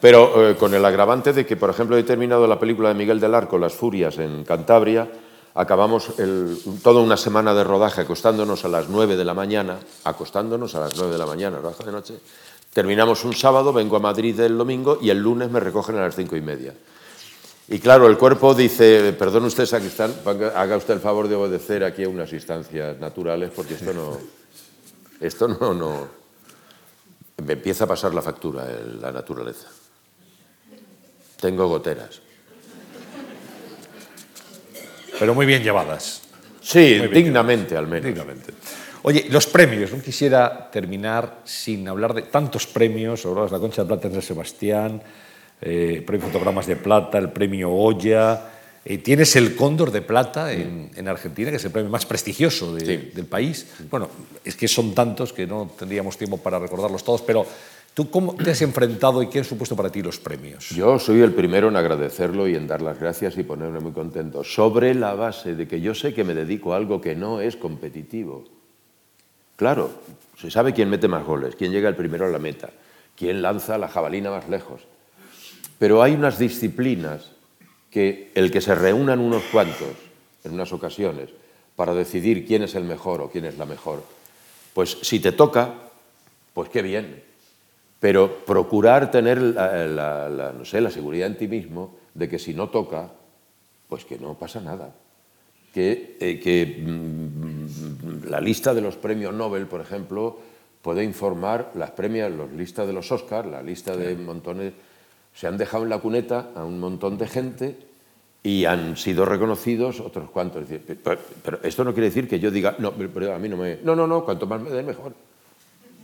Pero eh, con el agravante de que, por ejemplo, he terminado la película de Miguel del Arco, Las Furias, en Cantabria, acabamos el- toda una semana de rodaje acostándonos a las nueve de la mañana, acostándonos a las nueve de la mañana, rodaje de noche. Terminamos un sábado, vengo a Madrid el domingo y el lunes me recogen a las cinco y media. Y claro, el cuerpo dice, perdón usted, sacristán, haga usted el favor de obedecer aquí a unas instancias naturales, porque esto no, esto no, no, me empieza a pasar la factura el- la naturaleza. Tengo goteras. Pero muy bien llevadas. Sí, bien dignamente al menos. Dignamente. Oye, los premios. No quisiera terminar sin hablar de tantos premios. De la Concha de Plata en San Sebastián, eh, Premio Fotogramas de Plata, el Premio Goya. eh, tienes el Cóndor de Plata en, en Argentina, que es el premio más prestigioso de- Sí. del país. Bueno, es que son tantos que no tendríamos tiempo para recordarlos todos, pero ¿tú cómo te has enfrentado y qué han supuesto para ti los premios? Yo soy el primero en agradecerlo y en dar las gracias y ponerme muy contento, sobre la base de que yo sé que me dedico a algo que no es competitivo. Claro, se sabe quién mete más goles, quién llega el primero a la meta, quién lanza la jabalina más lejos. Pero hay unas disciplinas que el que se reúnan unos cuantos en unas ocasiones para decidir quién es el mejor o quién es la mejor, pues si te toca, pues qué bien. Pero procurar tener la, no sé, la seguridad en ti mismo de que si no toca, pues que no pasa nada. Que, eh, que, mm, la lista de los premios Nobel, por ejemplo, puede informar las premias, las listas de los Oscars, la lista de montones. Se han dejado en la cuneta a un montón de gente y han sido reconocidos otros cuantos. Es decir, Pero, pero esto no quiere decir que yo diga, no, pero a mí no me. No, no, no, cuanto más me den, mejor.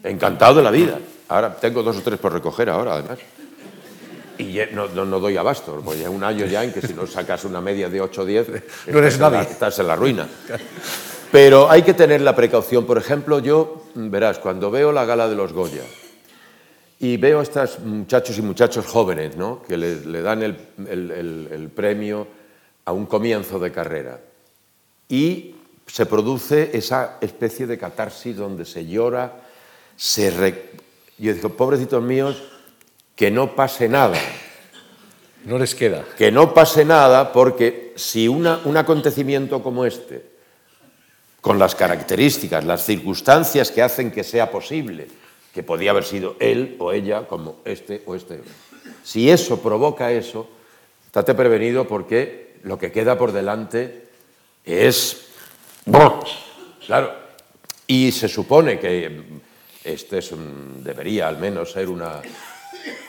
Encantado de la vida. Ahora tengo dos o tres por recoger ahora, además. Y no, no- no doy abasto, porque ya un año ya en que si no sacas una media de 8 o 10, <laughs> No eres estás en la- nadie. estás en la ruina. Pero hay que tener la precaución. Por ejemplo, yo, mm, verás, cuando veo la gala de los Goya y veo a estos muchachos y muchachos jóvenes, ¿no? que le, le dan el, el- el- el premio a un comienzo de carrera y se produce esa especie de catarsis donde se llora, se... re- Yo digo, pobrecitos míos, que no pase nada. No les queda. Que no pase nada porque si una- un acontecimiento como este, con las características, las circunstancias que hacen que sea posible, que podía haber sido él o ella como este o este, si eso provoca eso, estate prevenido porque lo que queda por delante es... Claro, y se supone que este es un- debería al menos ser una,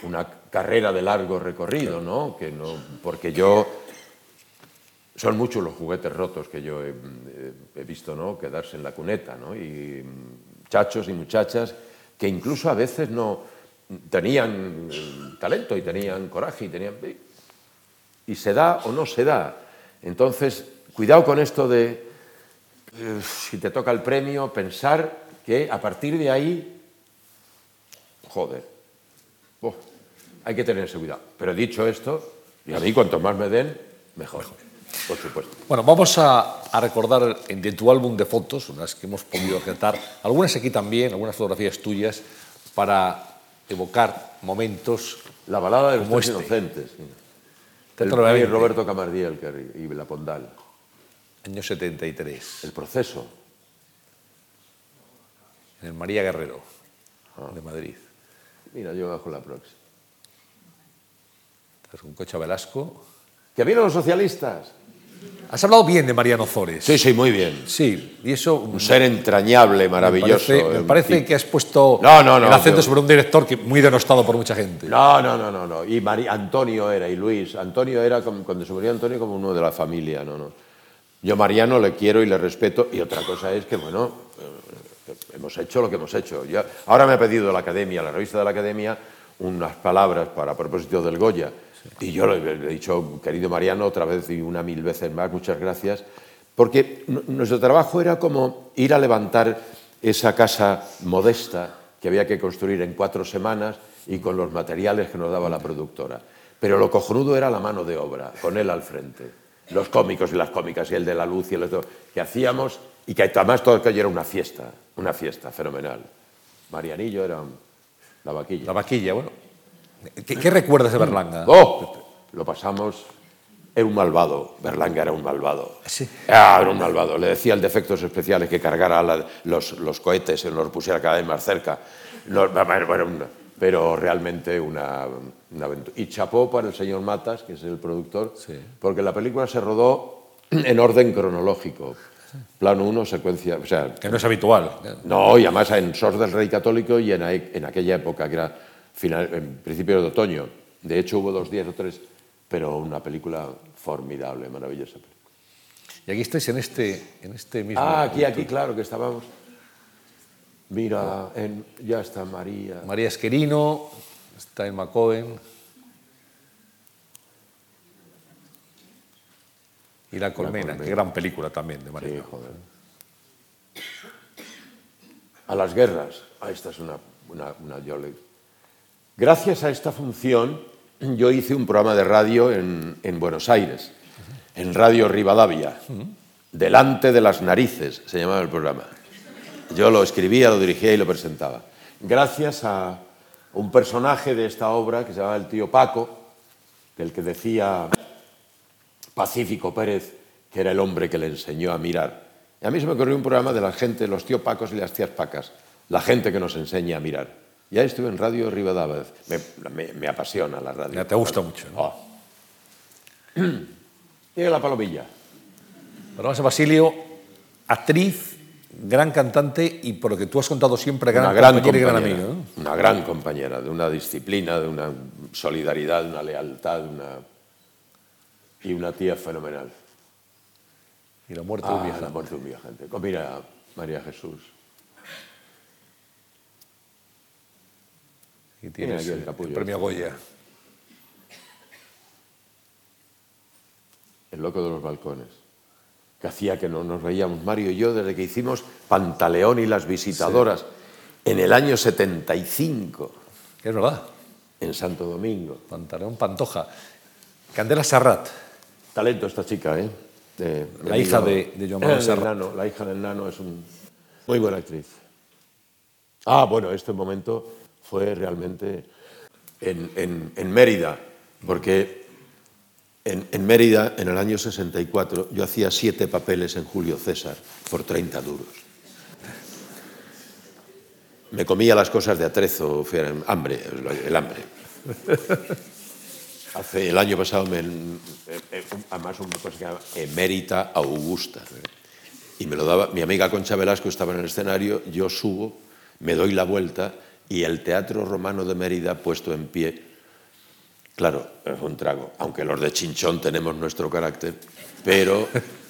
una carrera de largo recorrido, ¿no? Que no porque yo son muchos los juguetes rotos que yo he, visto, ¿no? Quedarse en la cuneta, ¿no? Y mm, muchachos y muchachas que incluso a veces no tenían eh, talento y tenían coraje y tenían y se da o no se da. Entonces, cuidado con esto de eh, si te toca el premio, pensar que a partir de ahí, joder, oh, hay que tener ese cuidado. Pero dicho esto, y a mí cuanto más me den, mejor, por supuesto. Bueno, vamos a, a recordar en- de tu álbum de fotos, unas que hemos podido retratar, algunas aquí también, algunas fotografías tuyas, para evocar momentos La balada de los este. inocentes. El rey Roberto Camardiel y la Pondal. Año 73, El proceso. en el María Guerrero, de Madrid. Mira, yo bajo la próxima. Estás con Cocha Velasco. ¡Que vienen los socialistas! Has hablado bien de Mariano Zores. Sí, sí, muy bien. Sí, y eso... Un ser entrañable, maravilloso. Me parece, me en parece que has puesto No, no, no, el acento yo- sobre un director que muy denostado por mucha gente. No, no, no, no, no. Y Mari- Antonio era, y Luis. Antonio era, cuando se murió Antonio, como uno de la familia, no, no. Yo Mariano le quiero y le respeto, y otra cosa es que, bueno, eh, hemos hecho lo que hemos hecho. Ya- ahora me ha pedido la Academia, la revista de la Academia, unas palabras para propósito del Goya. Y yo le, he dicho, querido Mariano, otra vez y una mil veces más, muchas gracias, porque nu- nuestro trabajo era como ir a levantar esa casa modesta que había que construir en cuatro semanas y con los materiales que nos daba la productora. Pero lo cojonudo era la mano de obra, con él al frente. Los cómicos y las cómicas, y el de la luz y el de que hacíamos, y que además todo aquello era una fiesta, una fiesta fenomenal. Marianillo era la vaquilla. La vaquilla, bueno. ¿Qué, qué recuerdas de Berlanga? ¡Oh! Lo pasamos. Era un malvado. Berlanga era un malvado. Sí. Ah, era un malvado. Le decía el de efectos especiales que cargara la- los, los cohetes y los pusiera cada vez más cerca. No, bueno, una- pero realmente una, una aventura. Y chapó para el señor Matas, que es el productor, Sí. porque la película se rodó en orden cronológico. Plano 1, secuencia. O sea, Que no es habitual. no, y además en Sos del Rey Católico y en, en aquella época, que era final, en principios de otoño. De hecho, hubo dos días o tres, pero una película formidable, maravillosa. Y aquí estáis en este, en este mismo. Ah, aquí, aquí, claro que estábamos. Mira, en- ya está María. María Esquerino, está Emma Cohen. Y La Colmena, qué gran película también de María. Sí, joder. A las guerras. Ah, esta es una, una, una yo le- Gracias a esta función, yo hice un programa de radio en, en Buenos Aires, en Radio Rivadavia. Delante de las narices se llamaba el programa. Yo lo escribía, lo dirigía y lo presentaba. Gracias a un personaje de esta obra que se llamaba el tío Paco, del que decía Pacífico Pérez, que era el hombre que le enseñó a mirar. Y a mí se me ocurrió un programa de la gente, los tíos Pacos y las tías Pacas, la gente que nos enseña a mirar. Ya estuve en Radio Rivadavia, me, me- me apasiona la radio. Ya te gusta mucho, ¿no? Oh. <clears throat> Tiene la palomilla. Paloma Basilio, actriz, gran cantante y por lo que tú has contado siempre, gran, una gran compañera y gran compañera, amiga. ¿no? una gran compañera, de una disciplina, de una solidaridad, de una lealtad, de una... y una tía fenomenal. Y la muerte de un Ah, viajante. la muerte de un viajante. Mira, María Jesús. Y tienes aquí el premio Goya. El loco de los balcones. Que hacía que no nos veíamos Mario y yo desde que hicimos Pantaleón y las visitadoras en el año 75 Es verdad. en Santo Domingo. Pantaleón Pantoja. Candela Sarrat. Talento esta chica, ¿eh? La hija de- de Joan Manuel. Nano, la hija del Nano es un muy buena actriz. Ah, bueno, este momento fue realmente en, en- en Mérida, porque en, en Mérida, en el año 64, yo hacía siete papeles en Julio César por 30 duros. Me comía las cosas de atrezo, hambre, el hambre. Hace el año pasado, me, eh, eh, además una cosa que se llama Emérita Augusta. Y me lo daba, mi amiga Concha Velasco estaba en el escenario, yo subo, me doy la vuelta y el Teatro Romano de Mérida puesto en pie. Claro, es un trago, aunque los de Chinchón tenemos nuestro carácter, pero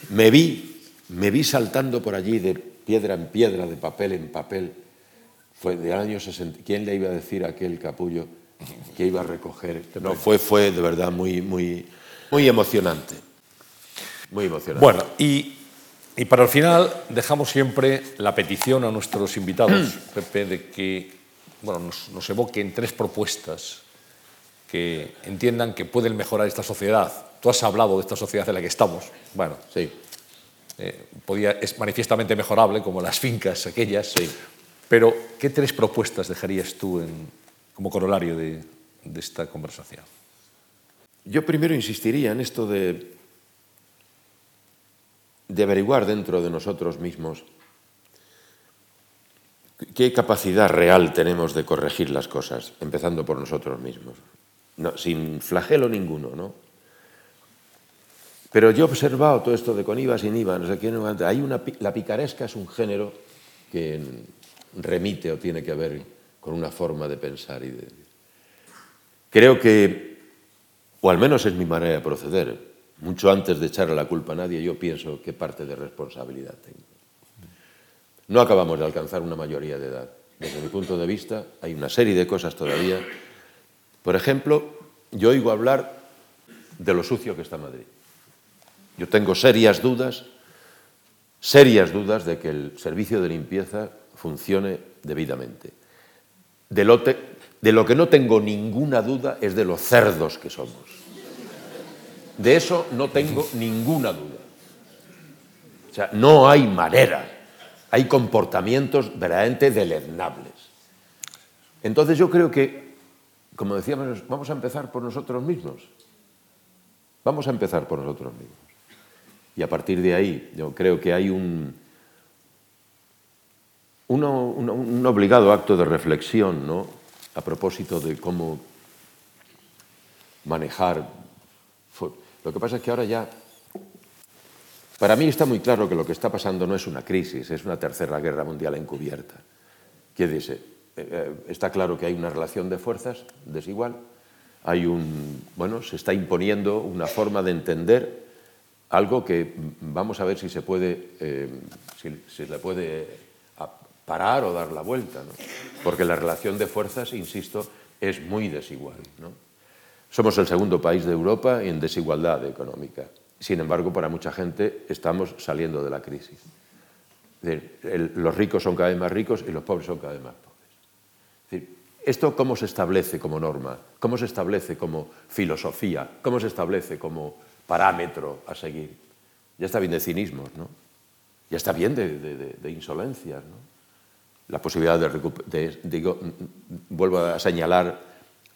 me vi, me vi saltando por allí de piedra en piedra, de papel en papel. Fue del año 60. ¿Quién le iba a decir a aquel capullo <laughs> que iba a recoger? No, fue, fue de verdad muy, muy, muy emocionante. Muy emocionante. Bueno, y, y para el final dejamos siempre la petición a nuestros invitados, Pepe, de que bueno, nos, nos evoquen tres propuestas que entiendan que pueden mejorar esta sociedad. Tú has hablado de esta sociedad en la que estamos. Bueno, sí. eh, podía, es manifiestamente mejorable, como las fincas aquellas. Sí. Pero, ¿qué tres propuestas dejarías tú en, como corolario de, esta conversación? Yo primero insistiría en esto de, averiguar dentro de nosotros mismos qué capacidad real tenemos de corregir las cosas, empezando por nosotros mismos, sin flagelo ninguno, ¿no? Pero yo he observado todo esto de con IVA, sin IVA, no sé hay una, la picaresca es un género que remite o tiene que ver con una forma de pensar y de... Creo que o al menos es mi manera de proceder. Mucho antes de echarle la culpa a nadie, yo pienso qué parte de responsabilidad tengo. no acabamos de alcanzar una mayoría de edad. Desde mi punto de vista, hay una serie de cosas todavía. Por ejemplo, yo oigo hablar de lo sucio que está Madrid. Yo tengo serias dudas, serias dudas de que el servicio de limpieza funcione debidamente. De lo, de lo que no tengo ninguna duda es de los cerdos que somos. De eso no tengo ninguna duda. O sea, no hay manera. Hay comportamientos verdaderamente deleznables. Entonces yo creo que, como decíamos, vamos a empezar por nosotros mismos. Vamos a empezar por nosotros mismos. Y a partir de ahí, yo creo que hay un, un, obligado acto de reflexión, ¿no? a propósito de cómo manejar. Lo que pasa es que ahora ya, para mí está muy claro que lo que está pasando no es una crisis, es una tercera guerra mundial encubierta. Quiere decir, eh, eh, está claro que hay una relación de fuerzas desigual, hay un, bueno, se está imponiendo una forma de entender algo que vamos a ver si se puede, eh, si, si le puede parar o dar la vuelta, ¿no? porque la relación de fuerzas, insisto, es muy desigual. ¿no? Somos el segundo país de Europa en desigualdad económica. Sin embargo, para mucha gente estamos saliendo de la crisis. Los ricos son cada vez más ricos y los pobres son cada vez más pobres. ¿Esto cómo se establece como norma? ¿Cómo se establece como filosofía? ¿Cómo se establece como parámetro a seguir? Ya está bien de cinismos, ¿no? Ya está bien de, de, de insolencias, ¿no? La posibilidad de, de digo, vuelvo a señalar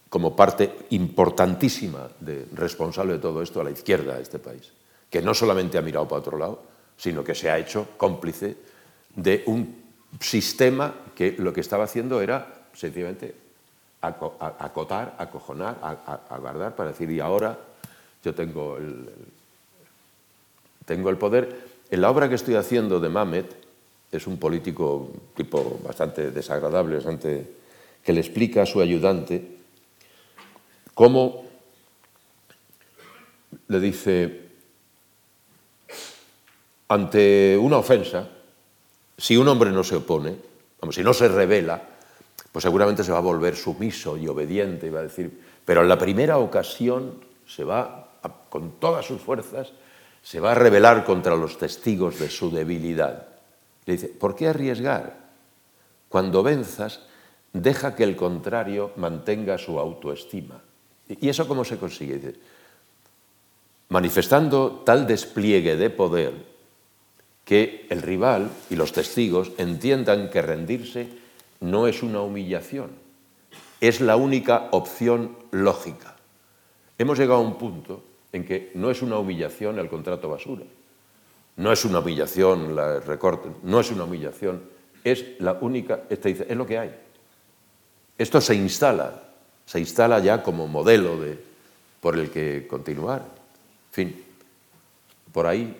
como parte importantísima responsable de todo esto a la izquierda de este país, que no solamente ha mirado para otro lado, sino que se ha hecho cómplice de un sistema que lo que estaba haciendo era sencillamente acotar, acojonar, aguardar para decir, y ahora yo tengo el, tengo el poder. En la obra que estoy haciendo de Mamet, es un político tipo bastante desagradable, bastante, que le explica a su ayudante cómo le dice, ante una ofensa, si un hombre no se opone, como si no se revela, pues seguramente se va a volver sumiso y obediente y va a decir, pero en la primera ocasión se va, con todas sus fuerzas, se va a rebelar contra los testigos de su debilidad. Le dice, ¿por qué arriesgar? Cuando venzas, deja que el contrario mantenga su autoestima. ¿Y eso cómo se consigue? Dice, manifestando tal despliegue de poder que el rival y los testigos entiendan que rendirse no es una humillación, es la única opción lógica. Hemos llegado a un punto en que no es una humillación el contrato basura, no es una humillación, la recorte, no es una humillación, es la única, este dice, es lo que hay. Esto se instala, se instala ya como modelo de, por el que continuar. En fin, por ahí,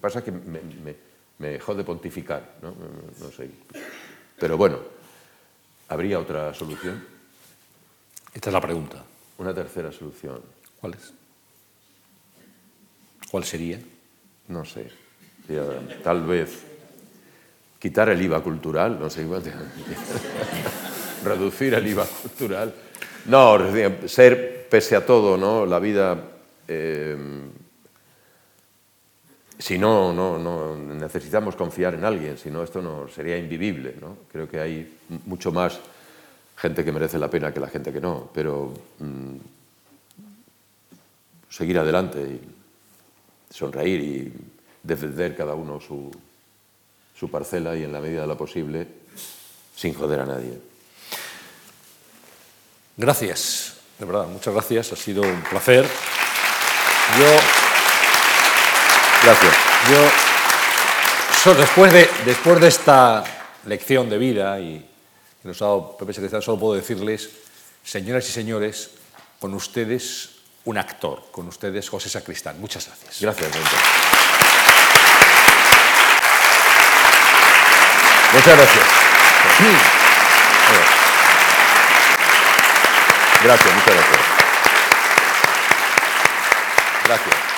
pasa que me, me, me dejó de pontificar, ¿no? no sé. Pero bueno, ¿habría otra solución? Esta es la pregunta. Una tercera solución. ¿Cuál es? ¿Cuál sería? No sé tal vez quitar el IVA cultural, no sé, <laughs> reducir el IVA cultural. No, ser, pese a todo, ¿no? la vida, eh, si no, no, no, necesitamos confiar en alguien, si no, esto no sería invivible. ¿no? Creo que hay mucho más gente que merece la pena que la gente que no, pero mmm, seguir adelante y sonreír y defender cada uno su, su parcela y en la medida de lo posible sin joder a nadie. Gracias, de verdad, muchas gracias, ha sido un placer. Yo. Gracias. Yo, después, de, después de esta lección de vida y que nos ha dado Pepe Secretario, solo puedo decirles, señoras y señores, con ustedes un actor, con ustedes José Sacristán. Muchas gracias. Gracias, doctor. Muchas gracias. Gracias, muchas gracias. Gracias.